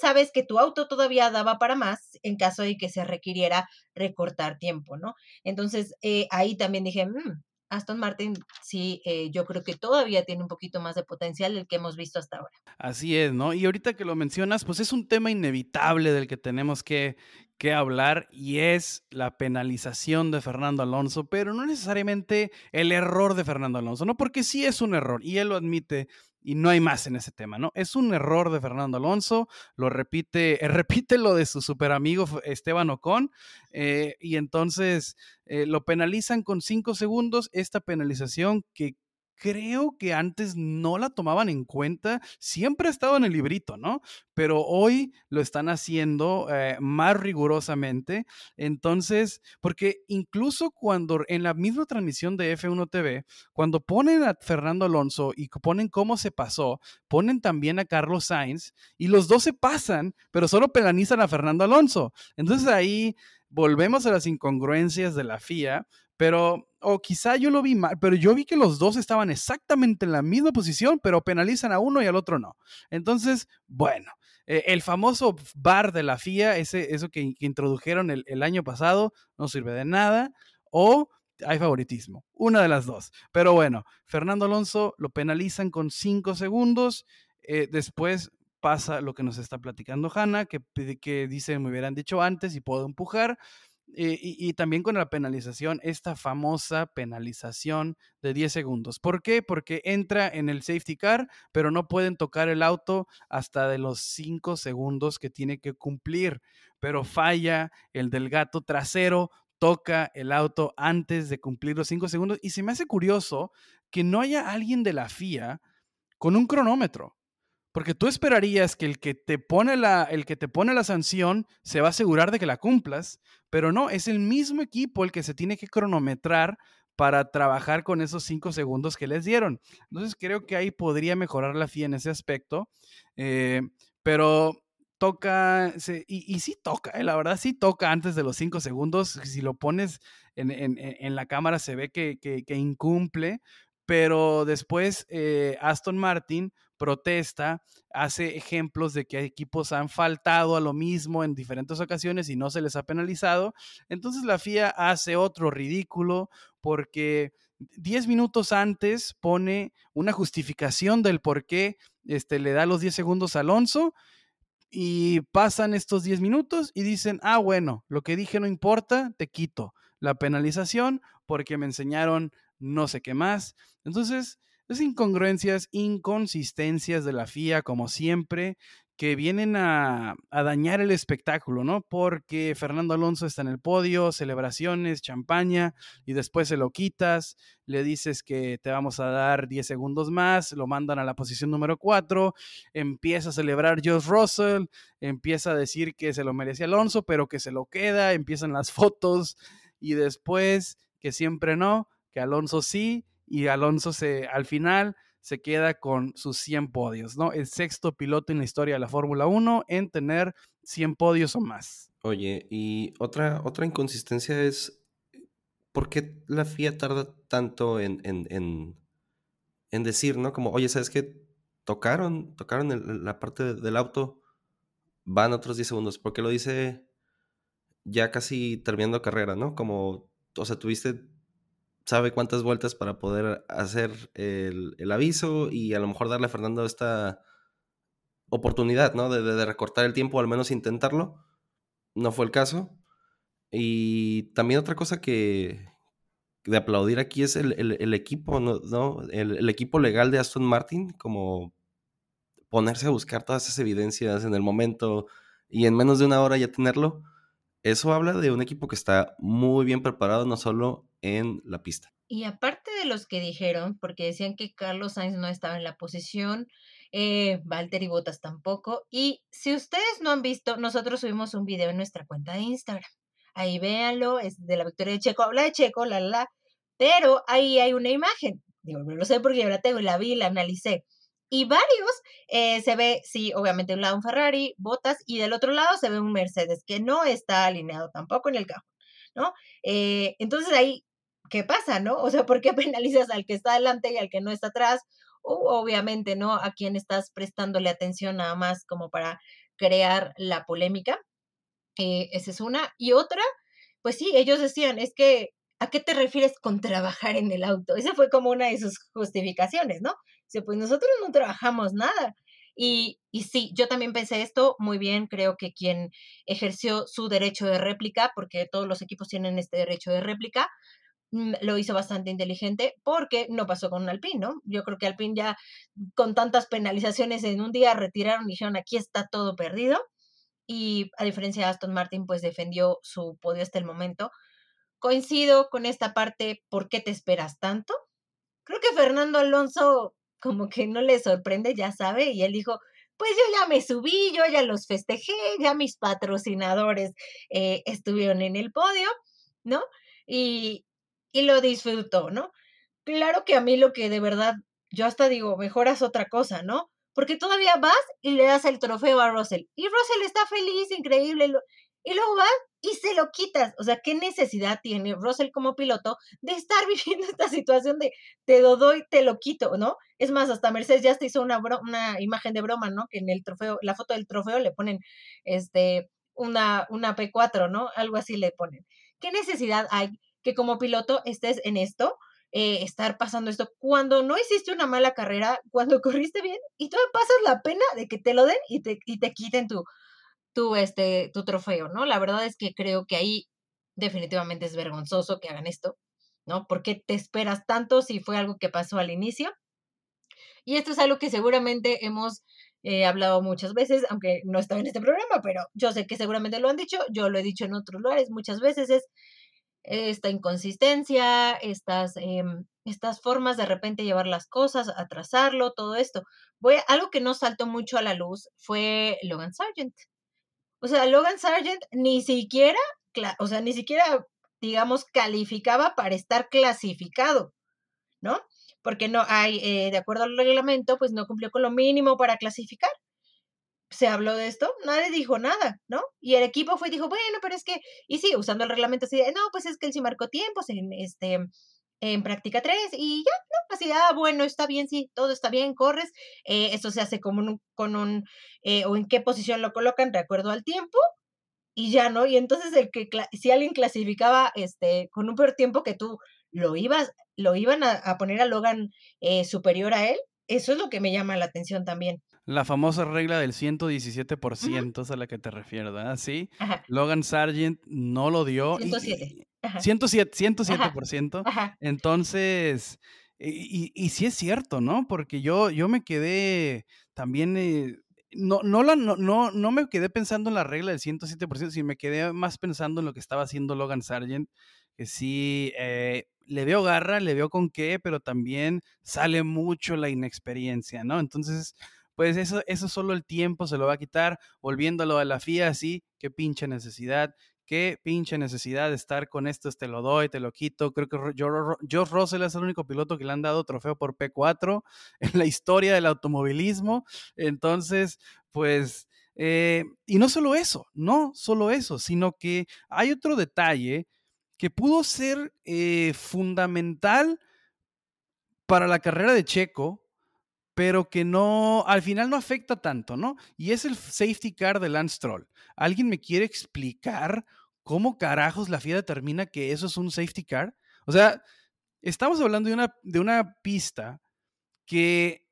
sabes que tu auto todavía daba para más en caso de que se requiriera recortar tiempo, ¿no? Entonces, eh, ahí también dije, mm, Aston Martin sí, eh, yo creo que todavía tiene un poquito más de potencial del que hemos visto hasta ahora. Así es, ¿no? Y ahorita que lo mencionas, pues es un tema inevitable del que tenemos que, que hablar y es la penalización de Fernando Alonso, pero no necesariamente el error de Fernando Alonso, ¿no? Porque sí es un error y él lo admite y no hay más en ese tema, ¿no? Es un error de Fernando Alonso, lo repite, repite lo de su super amigo Esteban Ocon, eh, y entonces eh, lo penalizan con cinco segundos, esta penalización que creo que antes no la tomaban en cuenta, siempre ha estado en el librito, ¿no? Pero hoy lo están haciendo eh, más rigurosamente. Entonces, porque incluso cuando en la misma transmisión de F1 TV, cuando ponen a Fernando Alonso y ponen cómo se pasó, ponen también a Carlos Sainz y los dos se pasan, pero solo penalizan a Fernando Alonso. Entonces ahí volvemos a las incongruencias de la FIA, pero, o quizá yo lo vi mal, pero yo vi que los dos estaban exactamente en la misma posición, pero penalizan a uno y al otro no. Entonces, bueno, eh, el famoso bar de la FIA, ese, eso que, introdujeron el, año pasado, no sirve de nada. O hay favoritismo, una de las dos. Pero bueno, Fernando Alonso lo penalizan con cinco segundos. Eh, después pasa lo que nos está platicando Hanna, que, que dice, me hubieran dicho antes y puedo empujar. Eh, y, también con la penalización, esta famosa penalización de 10 segundos. ¿Por qué? Porque entra en el safety car, pero no pueden tocar el auto hasta de los 5 segundos que tiene que cumplir. Pero falla el del gato trasero, toca el auto antes de cumplir los 5 segundos. Y se me hace curioso que no haya alguien de la FIA con un cronómetro. Porque tú esperarías que el que te pone la, el que te pone la sanción se va a asegurar de que la cumplas, pero no, es el mismo equipo el que se tiene que cronometrar para trabajar con esos cinco segundos que les dieron. Entonces creo que ahí podría mejorar la FIA en ese aspecto, eh, pero toca, y, sí toca, eh, la verdad sí toca antes de los cinco segundos, si lo pones en, la cámara se ve que, incumple, pero después eh, Aston Martin protesta, hace ejemplos de que equipos han faltado a lo mismo en diferentes ocasiones y no se les ha penalizado. Entonces la FIA hace otro ridículo porque 10 minutos antes pone una justificación del por qué este, le da los 10 segundos a Alonso y pasan estos 10 minutos y dicen, ah, bueno, lo que dije no importa, te quito la penalización porque me enseñaron no sé qué más. Entonces, es incongruencias, inconsistencias de la FIA, como siempre, que vienen a, dañar el espectáculo, ¿no? Porque Fernando Alonso está en el podio, celebraciones, champaña, y después se lo quitas, le dices que te vamos a dar 10 segundos más, lo mandan a la posición número 4, empieza a celebrar Josh Russell, empieza a decir que se lo merece Alonso, pero que se lo queda, empiezan las fotos, y después que siempre no, que Alonso sí, y Alonso se, al final se queda con sus 100 podios, ¿no? El sexto piloto en la historia de la Fórmula 1 en tener 100 podios o más. Oye, y otra, otra inconsistencia es, ¿por qué la FIA tarda tanto en, en, en, decir, ¿no? Como, oye, ¿sabes qué? Tocaron, tocaron la parte del auto, van otros 10 segundos, porque lo dice ya casi terminando carrera, ¿no? Como, o sea, tuviste sabe cuántas vueltas para poder hacer el, aviso y a lo mejor darle a Fernando esta oportunidad, ¿no? De, recortar el tiempo, al menos intentarlo. No fue el caso. Y también otra cosa que de aplaudir aquí es el, equipo, ¿no? El, equipo legal de Aston Martin, como ponerse a buscar todas esas evidencias en el momento y en menos de una hora ya tenerlo. Eso habla de un equipo que está muy bien preparado, no solo en la pista. Y aparte de los que dijeron, porque decían que Carlos Sainz no estaba en la posición, eh, Valtteri Bottas tampoco. Y si ustedes no han visto, nosotros subimos un video en nuestra cuenta de Instagram. Ahí véanlo, es de la victoria de Checo, habla de Checo, la, la, pero ahí hay una imagen. Digo, no lo sé porque yo la tengo la vi la analicé. y varios eh, se ve, sí, obviamente un lado un Ferrari, botas, y del otro lado se ve un Mercedes que no está alineado tampoco en el cajón, ¿no? Eh, entonces ahí, ¿qué pasa, no? O sea, ¿por qué penalizas al que está adelante y al que no está atrás? O obviamente, ¿no? A quien estás prestándole atención nada más como para crear la polémica. Eh, esa es una. Y otra, pues sí, ellos decían, es que, ¿a qué te refieres con trabajar en el auto? Esa fue como una de sus justificaciones, ¿no? Dice, pues nosotros no trabajamos nada. Y, y sí, yo también pensé esto muy bien, creo que quien ejerció su derecho de réplica, porque todos los equipos tienen este derecho de réplica, lo hizo bastante inteligente porque no pasó con Alpine, ¿no? Yo creo que Alpine ya con tantas penalizaciones en un día retiraron y dijeron aquí está todo perdido y a diferencia de Aston Martin pues defendió su podio hasta el momento. Coincido con esta parte, ¿por qué te esperas tanto? Creo que Fernando Alonso como que no le sorprende, ya sabe, y él dijo, pues yo ya me subí, yo ya los festejé, ya mis patrocinadores eh, estuvieron en el podio, ¿no? Y, y lo disfrutó, ¿no? Claro que a mí lo que de verdad, yo hasta digo, mejoras otra cosa, ¿no? Porque todavía vas y le das el trofeo a Russell. Y Russell está feliz, increíble, y luego vas y se lo quitas. O sea, ¿qué necesidad tiene Russell como piloto de estar viviendo esta situación de te lo doy, te lo quito, ¿no? Es más, hasta Mercedes ya te hizo una, una imagen de broma, ¿no? Que en el trofeo, la foto del trofeo le ponen este, una, una P4, ¿no? Algo así le ponen. ¿Qué necesidad hay que como piloto estés en esto? Eh, estar pasando esto cuando no hiciste una mala carrera, cuando corriste bien y tú pasas la pena de que te lo den y te, y te quiten tu, tu, este, tu trofeo, ¿no? La verdad es que creo que ahí definitivamente es vergonzoso que hagan esto, ¿no? porque te esperas tanto si fue algo que pasó al inicio? Y esto es algo que seguramente hemos eh, hablado muchas veces, aunque no estaba en este programa, pero yo sé que seguramente lo han dicho, yo lo he dicho en otros lugares muchas veces, es esta inconsistencia, estas, em, estas formas de repente llevar las cosas, atrasarlo, todo esto. Voy algo que no saltó mucho a la luz fue Logan Sargent. O sea, Logan Sargent ni siquiera, o sea, ni siquiera, digamos, calificaba para estar clasificado, ¿no? Porque no hay, eh, de acuerdo al reglamento, pues no cumplió con lo mínimo para clasificar. Se habló de esto, nadie dijo nada, ¿no? Y el equipo fue y dijo, bueno, pero es que, y sí, usando el reglamento así de, no, pues es que él sí marcó tiempos en este, en práctica 3 y ya, ¿no? Así, ah, bueno, está bien, sí, todo está bien, corres. Eh, eso se hace como un, con un, eh, o en qué posición lo colocan de acuerdo al tiempo y ya, ¿no? Y entonces el que, si alguien clasificaba este, con un peor tiempo que tú, lo ibas, lo iban a, poner a Logan eh, superior a él, eso es lo que me llama la atención también. La famosa regla del 117% es a la que te refieres, ¿verdad? Sí. Logan Sargent no lo dio. 107. 107, 107%. Entonces, y, y, sí es cierto, ¿no? Porque yo, yo me quedé también, eh, no, no, la, no, no, no, me quedé pensando en la regla del 107%, sino me quedé más pensando en lo que estaba haciendo Logan Sargent, que sí, eh, le veo garra, le veo con qué, pero también sale mucho la inexperiencia, ¿no? Entonces, pues eso, eso solo el tiempo se lo va a quitar, volviéndolo a la FIA, sí, qué pinche necesidad qué pinche necesidad de estar con esto, te lo doy, te lo quito. Creo que George Russell es el único piloto que le han dado trofeo por P4 en la historia del automovilismo. Entonces, pues, eh, y no solo eso, no solo eso, sino que hay otro detalle que pudo ser eh, fundamental para la carrera de Checo, pero que no, al final no afecta tanto, ¿no? Y es el safety car de Lance Stroll. ¿Alguien me quiere explicar ¿cómo carajos la FIA determina que eso es un safety car? O sea, estamos hablando de una, de una pista que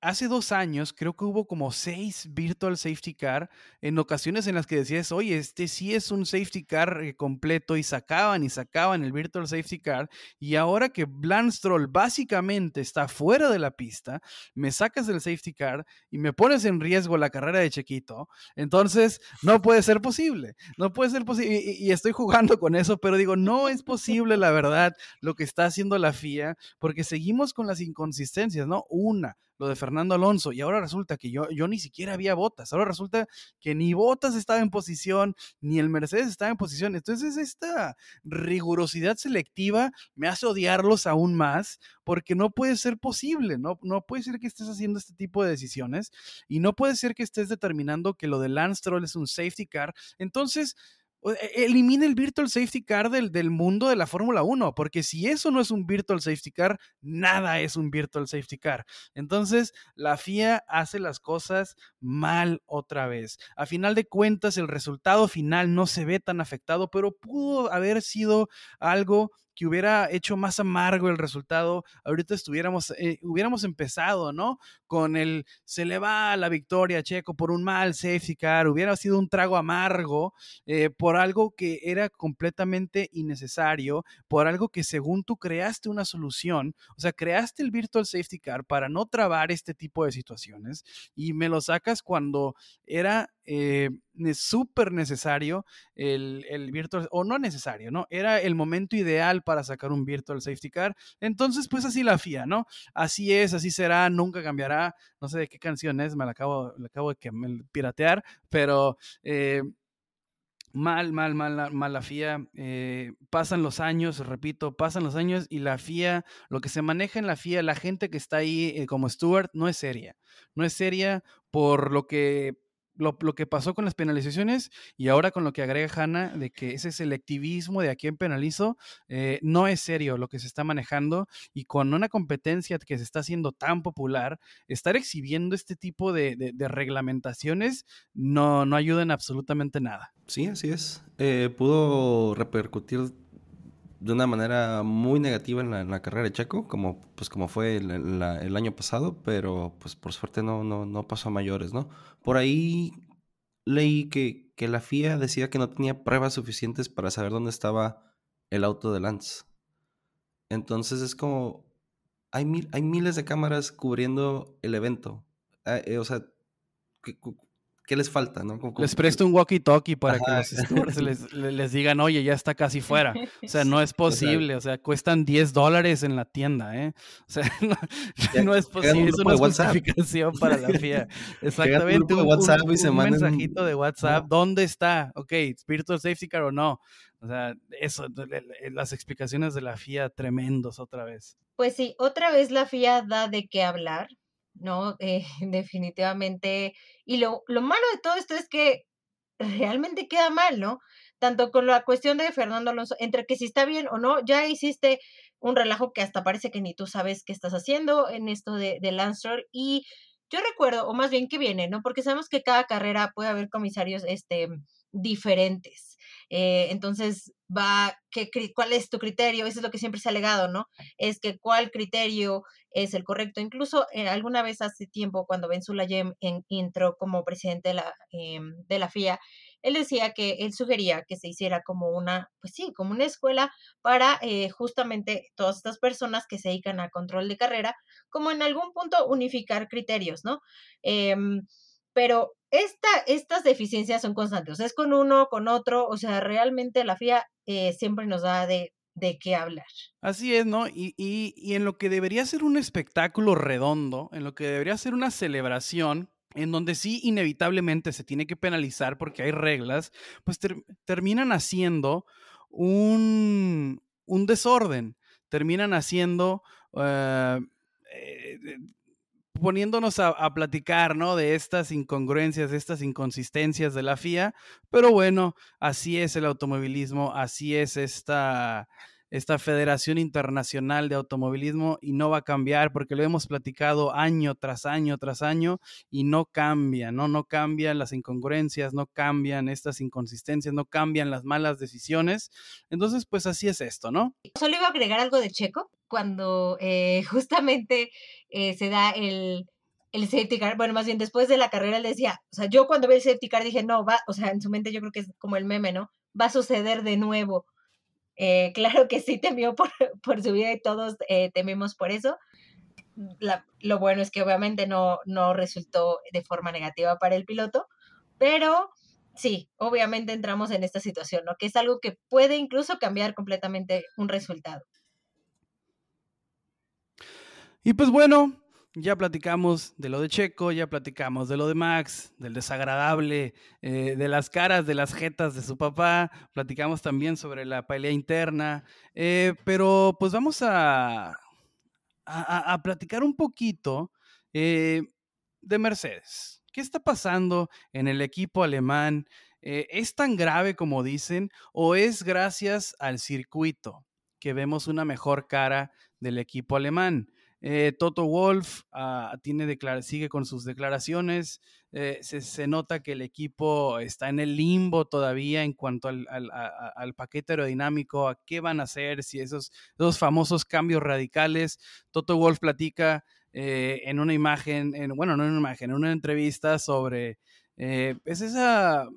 hace dos años creo que hubo como seis virtual safety car en ocasiones en las que decías, oye, este sí es un safety car eh, completo y sacaban y sacaban el virtual safety car y ahora que Blandstroll básicamente está fuera de la pista, me sacas del safety car y me pones en riesgo la carrera de Chequito, entonces no puede ser posible, no puede ser posible y estoy jugando con eso, pero digo, no es posible la verdad lo que está haciendo la FIA porque seguimos con las inconsistencias, ¿no? Una, lo de Fernando Alonso y ahora resulta que yo, yo ni siquiera había botas, ahora resulta que ni botas estaba en posición, ni el Mercedes estaba en posición. Entonces esta rigurosidad selectiva me hace odiarlos aún más porque no puede ser posible, no, no puede ser que estés haciendo este tipo de decisiones y no puede ser que estés determinando que lo de Lance Stroll es un safety car. Entonces, elimina el virtual safety car del, del mundo de la Fórmula 1, porque si eso no es un virtual safety car, nada es un virtual safety car. Entonces, la FIA hace las cosas mal otra vez. A final de cuentas, el resultado final no se ve tan afectado, pero pudo haber sido algo que hubiera hecho más amargo el resultado, ahorita estuviéramos, eh, hubiéramos empezado, ¿no? Con el se le va la victoria Checo por un mal safety car, hubiera sido un trago amargo eh, por algo que era completamente innecesario, por algo que según tú creaste una solución, o sea, creaste el virtual safety car para no trabar este tipo de situaciones y me lo sacas cuando era eh, súper necesario el, el, virtual, o no necesario, ¿no? Era el momento ideal para sacar un virtual safety car. Entonces, pues así la FIA, ¿no? Así es, así será, nunca cambiará. No sé de qué canción es, me la acabo, la acabo de que, piratear, pero eh, mal, mal, mal, mal la FIA. Eh, pasan los años, repito, pasan los años y la FIA, lo que se maneja en la FIA, la gente que está ahí eh, como Stewart, no es seria. No es seria por lo que lo, que pasó con las penalizaciones y ahora con lo que agrega Hanna de que ese selectivismo de a quién penalizo eh, no es serio lo que se está manejando y con una competencia que se está haciendo tan popular, estar exhibiendo este tipo de, reglamentaciones no, no ayuda absolutamente nada. Sí, así es. Eh, pudo repercutir de una manera muy negativa en la, carrera de Checo, como, pues, como fue el, año pasado, pero pues por suerte no, no, no pasó a mayores, ¿no? Por ahí leí que, que la FIA decía que no tenía pruebas suficientes para saber dónde estaba el auto de Lance. Entonces es como, hay, mil, hay miles de cámaras cubriendo el evento. Ah, eh, o sea, ¿qué les falta? ¿no? les presto un walkie-talkie para que los stewards les, digan, oye, ya está casi fuera. O sea, no es posible. O sea, cuestan 10 dólares en la tienda, ¿eh? O sea, no, es posible. Es una justificación para la FIA. Exactamente. Un, WhatsApp y un mensajito de WhatsApp. ¿Dónde está? Ok, Spiritual Safety Car o no. O sea, eso, las explicaciones de la FIA tremendos otra vez. Pues sí, otra vez la FIA da de qué hablar. ¿No? Eh, definitivamente. Y lo, lo malo de todo esto es que realmente queda mal, ¿no? Tanto con la cuestión de Fernando Alonso, entre que si está bien o no, ya hiciste un relajo que hasta parece que ni tú sabes qué estás haciendo en esto de, de Lance Y yo recuerdo, o más bien que viene, ¿no? Porque sabemos que cada carrera puede haber comisarios este, diferentes. Eh, entonces, va, ¿qué, ¿cuál es tu criterio? Eso es lo que siempre se ha alegado, ¿no? Es que cuál criterio es el correcto. Incluso eh, alguna vez hace tiempo, cuando Ben Sulayem entró como presidente de la, em, de la FIA, él decía que él sugería que se hiciera como una, pues sí, como una escuela para eh, justamente todas estas personas que se dedican a control de carrera, como en algún punto unificar criterios, ¿no? Em, pero esta, estas deficiencias son constantes, o sea, es con uno, con otro, o sea, realmente la FIA eh, siempre nos da de, de qué hablar. Así es, ¿no? Y, y, y, en lo que debería ser un espectáculo redondo, en lo que debería ser una celebración, en donde sí inevitablemente se tiene que penalizar porque hay reglas, pues terminan haciendo un, un, desorden, terminan haciendo... Uh, eh, poniéndonos a, platicar, ¿no? De estas incongruencias, de estas inconsistencias de la FIA, pero bueno, así es el automovilismo, así es esta, esta Federación Internacional de Automovilismo y no va a cambiar porque lo hemos platicado año tras año tras año y no cambia, ¿no? No cambian las incongruencias, no cambian estas inconsistencias, no cambian las malas decisiones. Entonces, pues así es esto, ¿no? Solo iba a agregar algo de Checo cuando eh, justamente eh, se da el, el safety car, bueno, más bien después de la carrera él decía, o sea, yo cuando vi el safety car dije, no, va, o sea, en su mente yo creo que es como el meme, ¿no? Va a suceder de nuevo. Eh, claro que sí temió por, por su vida y todos eh, por eso. lo bueno es que obviamente no, no resultó de forma negativa para el piloto, pero sí, obviamente entramos en esta situación, ¿no? Que es algo que puede incluso cambiar completamente un resultado. Y pues bueno, ya platicamos de lo de Checo, ya platicamos de lo de Max, del desagradable, eh, de las caras, de las jetas de su papá, platicamos también sobre la pelea interna, eh, pero pues vamos a, a, platicar un poquito eh, de Mercedes. ¿Qué está pasando en el equipo alemán? ¿Es tan grave como dicen o es gracias al circuito que vemos una mejor cara del equipo alemán? Eh, Toto Wolf ah, tiene sigue con sus declaraciones. Eh, se, nota que el equipo está en el limbo todavía en cuanto al, paquete aerodinámico, a qué van a hacer, si esos, esos famosos cambios radicales. Toto Wolf platica eh, en una imagen, en, bueno, no en una imagen, en una entrevista sobre es pues esa,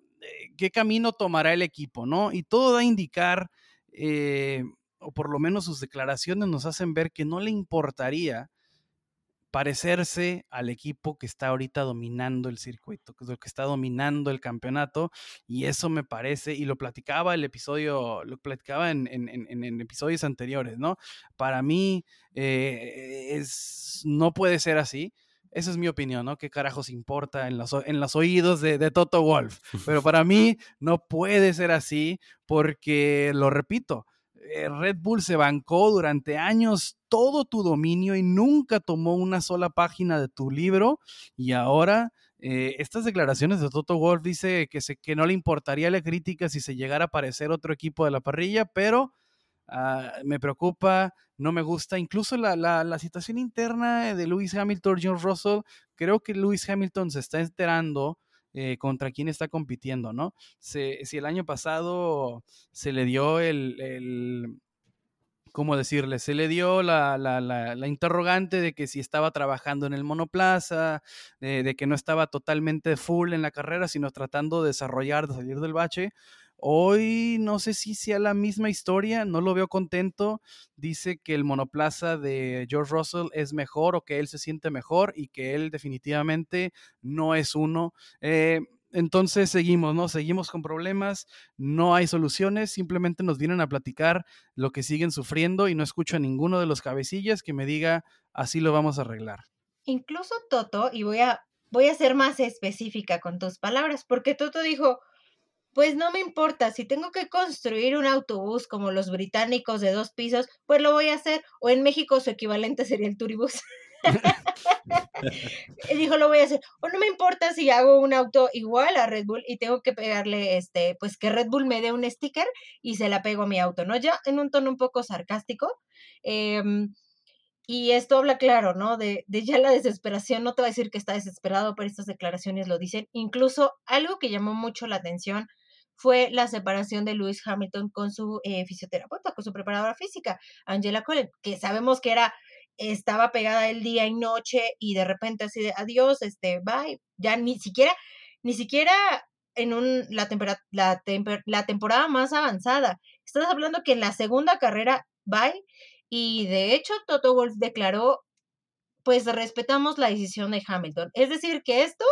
qué camino tomará el equipo, ¿no? Y todo da a indicar o por lo menos sus declaraciones nos hacen ver que no le importaría parecerse al equipo que está ahorita dominando el circuito, que es lo que está dominando el campeonato, y eso me parece, y lo platicaba el episodio, lo platicaba en, episodios anteriores, ¿no? Para mí eh, es, no puede ser así. Esa es mi opinión, ¿no? ¿Qué carajos importa en los, en los oídos de, de Toto Wolf? Pero para mí no puede ser así porque, lo repito, eh, Red Bull se bancó durante años todo tu dominio y nunca tomó una sola página de tu libro y ahora eh, estas declaraciones de Toto Wolf dice que, se, que no le importaría la crítica si se llegara a aparecer otro equipo de la parrilla, pero ah, me preocupa, no me gusta. Incluso la, la, situación interna de Lewis Hamilton, John Russell, creo que Lewis Hamilton se está enterando eh, contra quién está compitiendo, ¿no? si el año pasado se le dio el, ¿cómo decirle? Se le dio la, la, la, interrogante de que si estaba trabajando en el monoplaza, de, que no estaba totalmente full en la carrera, sino tratando de desarrollar, de salir del bache. Hoy no sé si sea la misma historia, no lo veo contento. Dice que el monoplaza de George Russell es mejor o que él se siente mejor y que él definitivamente no es uno. Eh, entonces seguimos, ¿no? Seguimos con problemas, no hay soluciones, simplemente nos vienen a platicar lo que siguen sufriendo y no escucho a ninguno de los cabecillas que me diga así lo vamos a arreglar. Incluso Toto, y voy a, voy a ser más específica con tus palabras, porque Toto dijo, pues no me importa, si tengo que construir un autobús como los británicos de dos pisos, pues lo voy a hacer. O en México su equivalente sería el turibus. y dijo, lo voy a hacer. O no me importa si hago un auto igual a Red Bull y tengo que pegarle, este, pues que Red Bull me dé un sticker y se la pego a mi auto, ¿no? Ya en un tono un poco sarcástico. Em, y esto habla claro, ¿no? De, de, ya la desesperación. No te va a decir que está desesperado, pero estas declaraciones lo dicen. Incluso algo que llamó mucho la atención fue la separación de Lewis Hamilton con su eh, fisioterapeuta, con su preparadora física, Angela Cullen, que sabemos que era, estaba pegada el día y noche y de repente así de adiós, este, bye, ya ni siquiera, ni siquiera en un, la, la, la temporada más avanzada. Estás hablando que en la segunda carrera, bye, y de hecho Toto Wolf declaró, pues respetamos la decisión de Hamilton. Es decir, que esto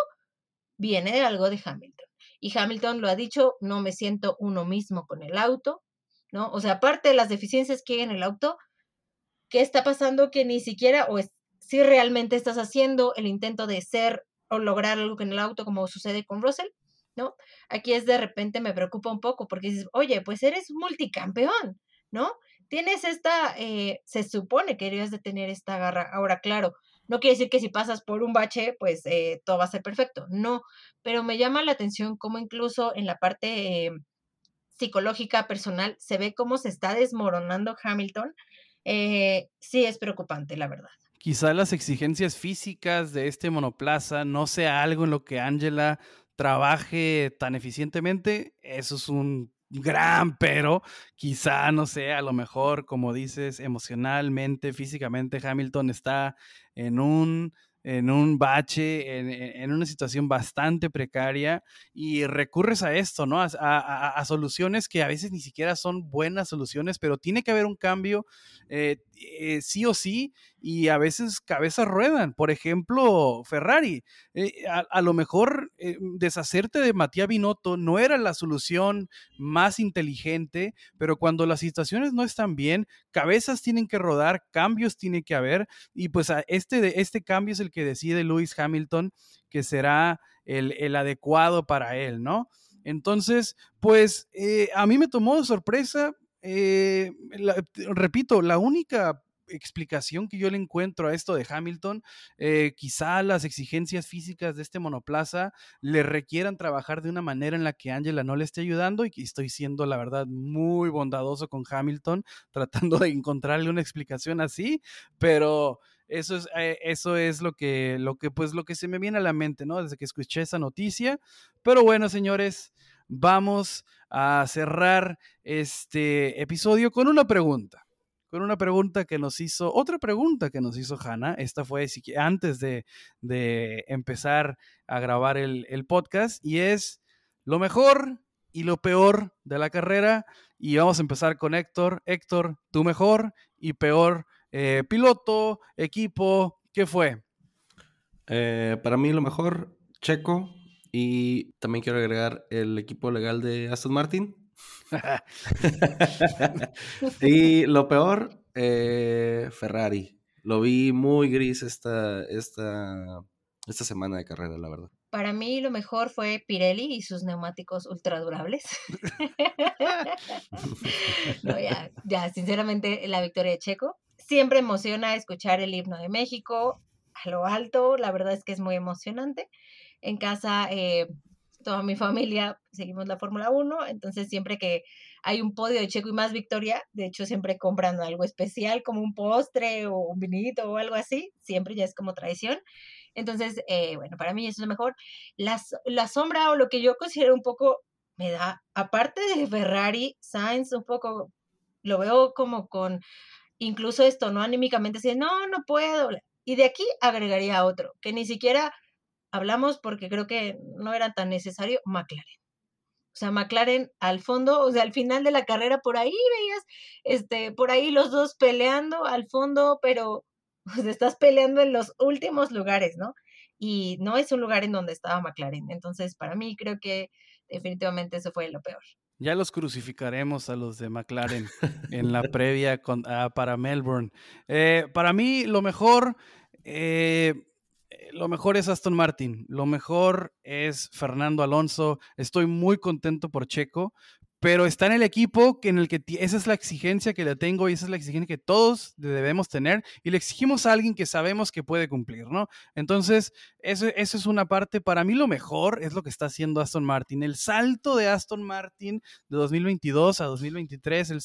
viene de algo de Hamilton. Y Hamilton lo ha dicho, no me siento uno mismo con el auto, ¿no? O sea, aparte de las deficiencias que hay en el auto, ¿qué está pasando que ni siquiera, o es, si realmente estás haciendo el intento de ser o lograr algo en el auto como sucede con Russell, ¿no? Aquí es de repente me preocupa un poco porque dices, oye, pues eres multicampeón, ¿no? Tienes esta, eh, se supone que deberías de tener esta garra. Ahora, claro, no quiere decir que si pasas por un bache, pues eh, todo va a ser perfecto. No, pero me llama la atención cómo incluso en la parte eh, psicológica, personal, se ve cómo se está desmoronando Hamilton. Eh, sí es preocupante, la verdad. Quizá las exigencias físicas de este monoplaza no sea algo en lo que Angela trabaje tan eficientemente. Eso es un gran pero. Quizá, no sé, a lo mejor, como dices, emocionalmente, físicamente, Hamilton está en un en un bache, en, una situación bastante precaria y recurres a esto, ¿no? A, soluciones que a veces ni siquiera son buenas soluciones, pero tiene que haber un cambio eh, eh, sí o sí y a veces cabezas ruedan. Por ejemplo, Ferrari. Eh, a, lo mejor deshacerte de Matías Binotto no era la solución más inteligente, pero cuando las situaciones no están bien, cabezas tienen que rodar, cambios tiene que haber y pues este, este cambio es el que decide Lewis Hamilton que será el, adecuado para él, ¿no? Entonces, pues eh, a mí me tomó de sorpresa, eh, repito, la única explicación que yo le encuentro a esto de Hamilton, eh, quizá las exigencias físicas de este monoplaza le requieran trabajar de una manera en la que Angela no le esté ayudando y estoy siendo, la verdad, muy bondadoso con Hamilton, tratando de encontrarle una explicación así, pero eso es, eh, eso es lo que, lo que, pues, lo que se me viene a la mente, ¿no? Desde que escuché esa noticia. Pero bueno, señores, vamos a cerrar este episodio con una pregunta con una pregunta que nos hizo, otra pregunta que nos hizo Hanna. Esta fue antes de, empezar a grabar el, podcast y es lo mejor y lo peor de la carrera. Y vamos a empezar con Héctor. Héctor, tu mejor y peor eh, piloto, equipo, ¿qué fue? Eh, para mí lo mejor, Checo. Y también quiero agregar el equipo legal de Aston Martin. y lo peor, eh, Ferrari. Lo vi muy gris esta, esta, esta semana de carrera, la verdad. Para mí lo mejor fue Pirelli y sus neumáticos ultradurables. no, ya, ya, sinceramente, la victoria de Checo. Siempre emociona escuchar el himno de México a lo alto. La verdad es que es muy emocionante. En casa, eh, toda mi familia seguimos la Fórmula 1, entonces siempre que hay un podio de Checo y más victoria, de hecho siempre compran algo especial como un postre o un vinito o algo así, siempre ya es como tradición. Entonces, eh, bueno, para mí eso es lo mejor. La, la sombra o lo que yo considero un poco, me da, aparte de Ferrari, Sainz un poco, lo veo como con, incluso esto, ¿no? Anímicamente, así, no, no puedo. Y de aquí agregaría otro, que ni siquiera hablamos porque creo que no era tan necesario McLaren. O sea, McLaren al fondo, o sea, al final de la carrera por ahí veías, este, por ahí los dos peleando al fondo, pero pues, estás peleando en los últimos lugares, ¿no? Y no es un lugar en donde estaba McLaren. Entonces, para mí creo que definitivamente eso fue lo peor. Ya los crucificaremos a los de McLaren en la previa con, ah, para Melbourne. Eh, para mí, lo mejor, eh, lo mejor es Aston Martin, lo mejor es Fernando Alonso. Estoy muy contento por Checo, pero está en el equipo en el que esa es la exigencia que le tengo y esa es la exigencia que todos debemos tener y le exigimos a alguien que sabemos que puede cumplir, ¿no? Entonces, eso, eso es una parte, para mí lo mejor es lo que está haciendo Aston Martin, el salto de Aston Martin de 2022 a 2023, el,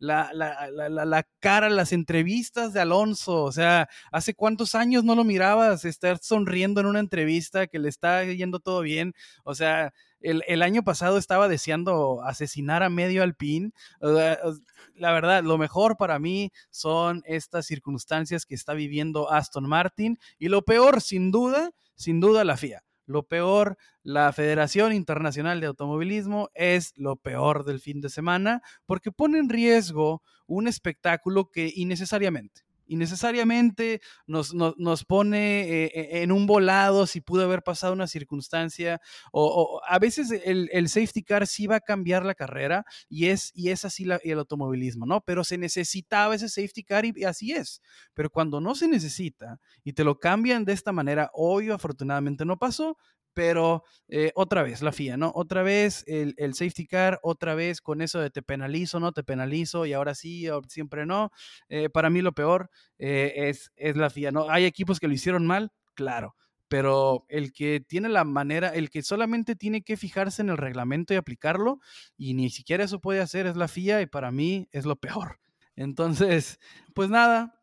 la, la, la, la, cara, las entrevistas de Alonso, o sea, ¿hace cuántos años no lo mirabas estar sonriendo en una entrevista que le está yendo todo bien? O sea, el, año pasado estaba deseando asesinar a medio alpín. La verdad, lo mejor para mí son estas circunstancias que está viviendo Aston Martin y lo peor, sin duda, sin duda la FIA. Lo peor, la Federación Internacional de Automovilismo es lo peor del fin de semana porque pone en riesgo un espectáculo que innecesariamente innecesariamente nos, nos, pone eh, e, en un volado si pudo haber pasado una circunstancia o, a veces el, el, safety car sí va a cambiar la carrera y es, y es así el automovilismo, ¿no? Pero se necesitaba ese safety car y, así es. Pero cuando no se necesita y te lo cambian de esta manera, hoy afortunadamente no pasó, pero eh, otra vez la FIA, ¿no? Otra vez el, safety car, otra vez con eso de te penalizo, no te penalizo y ahora sí, siempre no. Eh, para mí lo peor eh, es, es la FIA, ¿no? Hay equipos que lo hicieron mal, claro, pero el que tiene la manera, el que solamente tiene que fijarse en el reglamento y aplicarlo, y ni siquiera eso puede hacer, es la FIA y para mí es lo peor. Entonces, pues nada,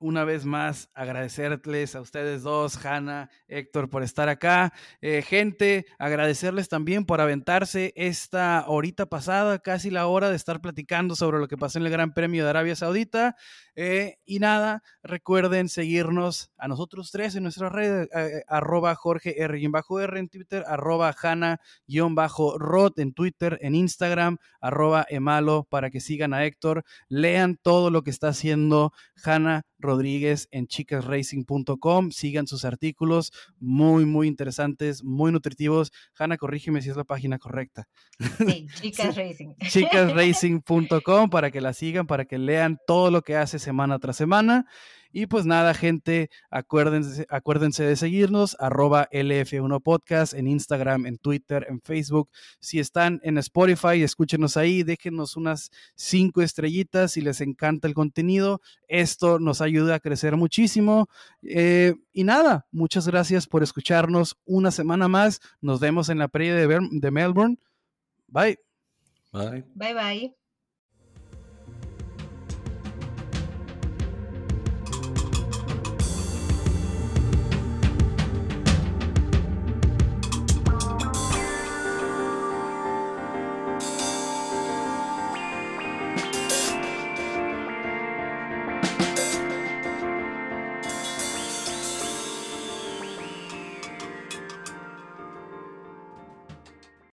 una vez más agradecerles a ustedes dos, Hanna, Héctor, por estar acá. Eh, gente, agradecerles también por aventarse esta horita pasada, casi la hora de estar platicando sobre lo que pasó en el Gran Premio de Arabia Saudita. Eh, y nada, recuerden seguirnos a nosotros tres en nuestra red, eh, arroba Jorge R, R en Twitter, arroba Hanna-Rot en Twitter, en Instagram, arroba Emalo, para que sigan a Héctor, lean todo lo que está haciendo Hanna Rodríguez en chicasracing.com. Sigan sus artículos, muy, muy interesantes, muy nutritivos. Hanna, corrígeme si es la página correcta. Sí, Chicas Racing. chicasracing.com para que la sigan, para que lean todo lo que hace semana tras semana. Y pues nada, gente, acuérdense, acuérdense de seguirnos, arroba LF1 Podcast en Instagram, en Twitter, en Facebook. Si están en Spotify, escúchenos ahí, déjenos unas cinco estrellitas si les encanta el contenido. Esto nos ayuda a crecer muchísimo. Eh, y nada, muchas gracias por escucharnos una semana más. Nos vemos en la previa de, de Melbourne. Bye. Bye. Bye bye.